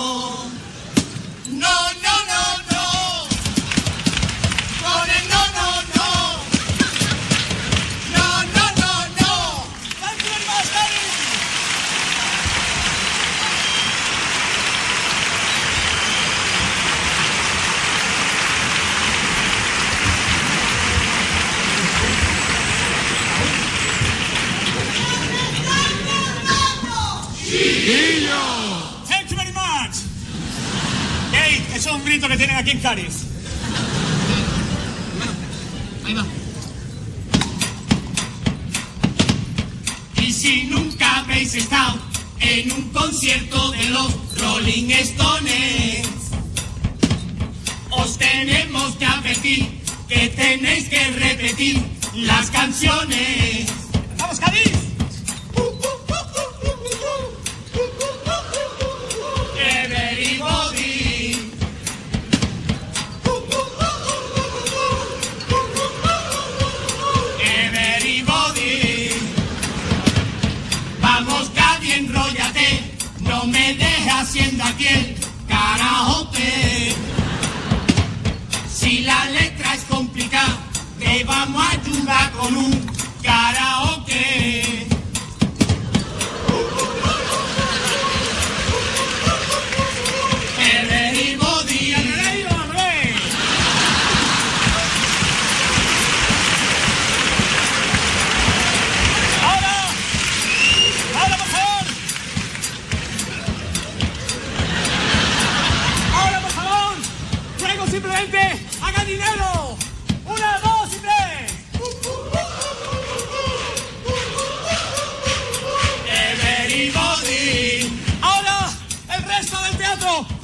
Que tienen aquí en Cádiz. Ahí va. Y si nunca habéis estado en un concierto de los Rolling Stones, os tenemos que advertir que tenéis que repetir las canciones. ¡Vamos, Cádiz! Haciendo aquí el karaoke. Si la letra es complicada, te vamos a ayudar con un karaoke.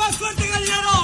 más fuerte que.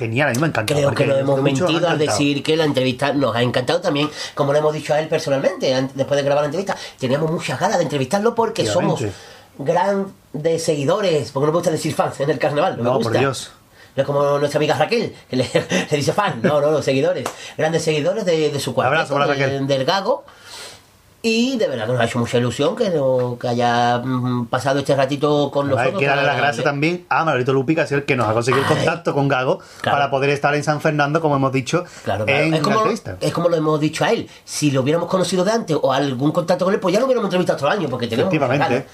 Genial, a mí me encanta. Creo que no hemos me ha mentido al decir que la entrevista nos ha encantado también, como le hemos dicho a él personalmente, después de grabar la entrevista. Teníamos muchas ganas de entrevistarlo porque somos grandes seguidores, porque no me gusta decir fans en el carnaval, no, me No, gusta. por Dios. No es como nuestra amiga Raquel, que le, le dice fan, no, no, no, seguidores. Grandes seguidores de, de su cuarteto, Abrazo para de- Raquel. del Gago. Y de verdad que nos ha hecho mucha ilusión que, no- que haya mm, pasado este ratito con Hay nosotros. que darle las gracias también a Margarito Lupi, que sido el que nos ha conseguido el contacto con Gago Claro. para poder estar en San Fernando, como hemos dicho, Claro, claro. en Es, como, la es como lo hemos dicho a él. Si lo hubiéramos conocido de antes o algún contacto con él, pues ya lo hubiéramos entrevistado todo el año, porque tenemos Efectivamente.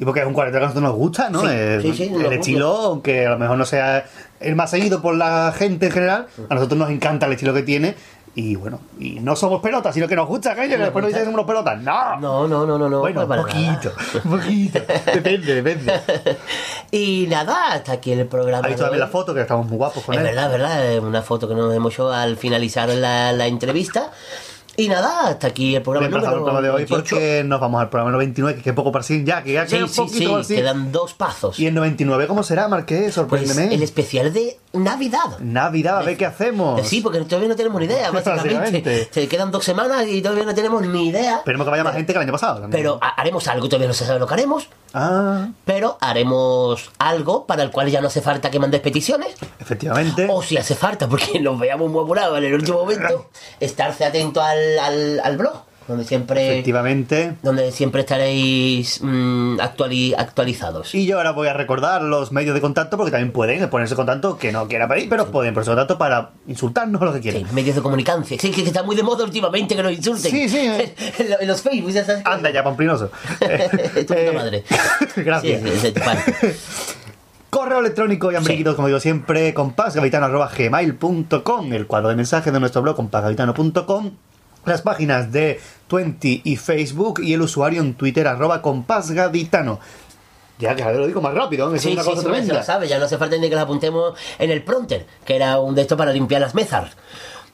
Y porque es un cuarteto que a nosotros nos gusta, ¿no? Sí, sí, el estilo, aunque a lo mejor no sea el más seguido por la gente en general, a nosotros nos encanta el estilo que tiene. Y bueno, y no somos pelotas, sino que nos gusta aquello, que después nos dicen que somos unos pelotas. ¡No! No, no, no, no, no. bueno, un poquito, un poquito. depende, depende. y nada, hasta aquí el programa. ¿Has visto de también hoy. la foto? Que estamos muy guapos con Es él. verdad, es verdad, es una foto que nos hemos hecho al finalizar la, la entrevista. Y nada, hasta aquí el programa Reemplazamos el número programa de hoy 28. porque nos vamos al programa 99, que queda poco para sí, ya, que ya queda Sí, un sí, poquito sí, quedan dos pasos. ¿Y el 99 cómo será, Marqués? Pues Sorpréndeme. el especial de Navidad. Navidad, a ver qué hacemos. Sí, porque todavía no tenemos ni idea, básicamente. Se quedan dos semanas y todavía no tenemos ni idea. Esperemos que vaya más gente que el año pasado. también. Pero ha- haremos algo, todavía no se sabe lo que haremos. Ah, Pero haremos algo para el cual ya no hace falta que mandes peticiones. efectivamente. O si hace falta, porque nos veamos muy apurados en el último momento, estarse atento al, al, al blog, donde siempre, Efectivamente. donde siempre estaréis mm, actuali- actualizados. Y yo ahora voy a recordar los medios de contacto porque también pueden ponerse contacto que no quiera pedir, pero pueden ponerse contacto para insultarnos o lo que Sí, quieran. medios de comunicación. Sí, que está muy de moda últimamente que nos insulten. Sí, sí. en, lo- en los Facebook, ya sabes. Anda ya, pomplinoso. Tu puta madre. Gracias. Sí, sí. Correo electrónico y amiguitos, como digo siempre, compasgavitano.gmail.com, el cuadro de mensajes de nuestro blog compasgavitano.com, las páginas de Twenty y Facebook y el usuario en Twitter arroba compasgavitano. Ya que lo digo más rápido, es Sí, una sí, cosa sí, se tremenda. lo sabe, ya no hace falta ni que las apuntemos en el pronter, que era un de estos para limpiar las mesas.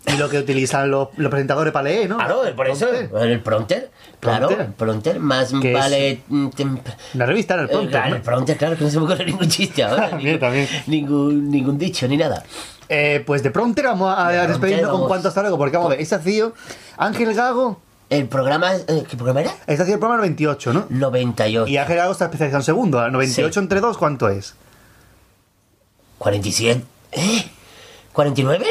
Y lo que utilizan los, los presentadores para leer, ¿no? Claro, por eso, el pronter, claro, Prompter. el pronter, más vale... mm, Una revista en el pronto. claro, el pronter, claro, que no se me ocurre ningún chiste ahora. También, ningún, también. Ningún, ningún dicho, ni nada. Eh, pues de Pronter vamos a, a despedirnos con cuánto hasta luego, porque vamos a ver, ese sido Ángel Gago, El programa, eh, ¿qué programa era? este ha sido el programa 98, ¿no? 98. Y Ángel Gago está especializado en segundo, ¿a 98 Sí. entre 2, ¿cuánto es? 47. ¿Eh? ¿49?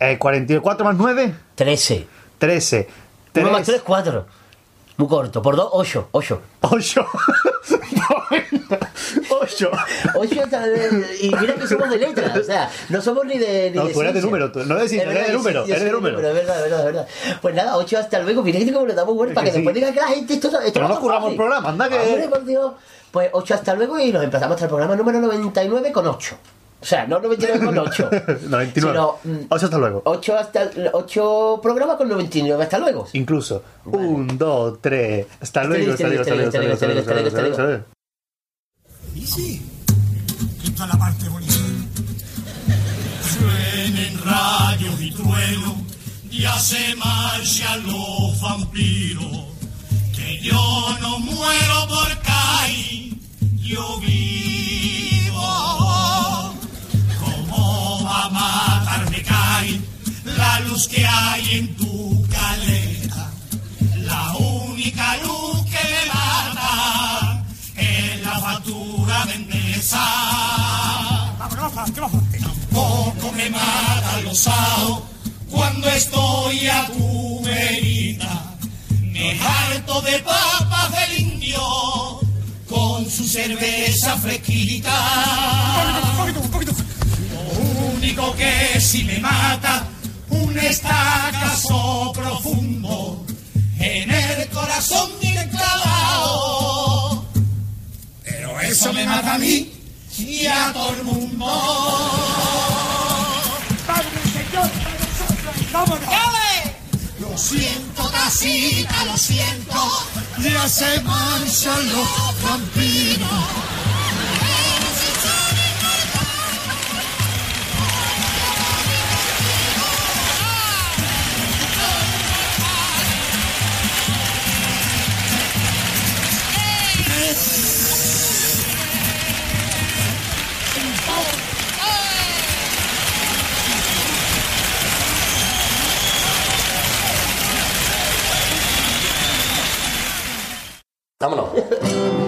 Eh, 44 más 9, 13. 13. 1 más 3, 3, 4. Muy corto. Por 2, 8. 8. 8. 8. 8 y mira que somos de letras, o sea, no somos ni de. Ni No, de tú eres de número, tú- no eres de Es ciencia, eres de número, eres de número. Es verdad, es verdad, es verdad. Pues nada, 8 hasta luego. Que como le damos vuelta para que Que sí. después diga que la gente esto, esto Pero no curramos el programa, anda que- Hombre, por Dios. Pues 8 hasta luego y nos empezamos hasta el programa número 99 con 8. O sea, no 99 con 8. 99. Sino, mm, 8 hasta luego. 8 hasta 8 programas con 99 hasta luego. Incluso. 1, 2, 3. Hasta luego, hasta luego, hasta luego, hasta luego, hasta luego, hasta luego, hasta luego, hasta luego. Y sí, esta es la parte bonita. Suenen rayos y truenos, ya se marchan los vampiros. Que yo no muero por caer, yo vivo. ¿Cómo va a matarme caer la luz que hay en tu caleta? La única luz que me mata Tampoco me mata los ojos cuando estoy a tu verita. Me harto de papas del indio con su cerveza fresquita. Lo único que si me mata un estacazo profundo en el corazón bien clavado. Eso me mata a mí y a todo el mundo. Padre Señor, para nosotros, vámonos. Lo siento, casita, lo siento. Ya se marchan los vampiros. Vámonos.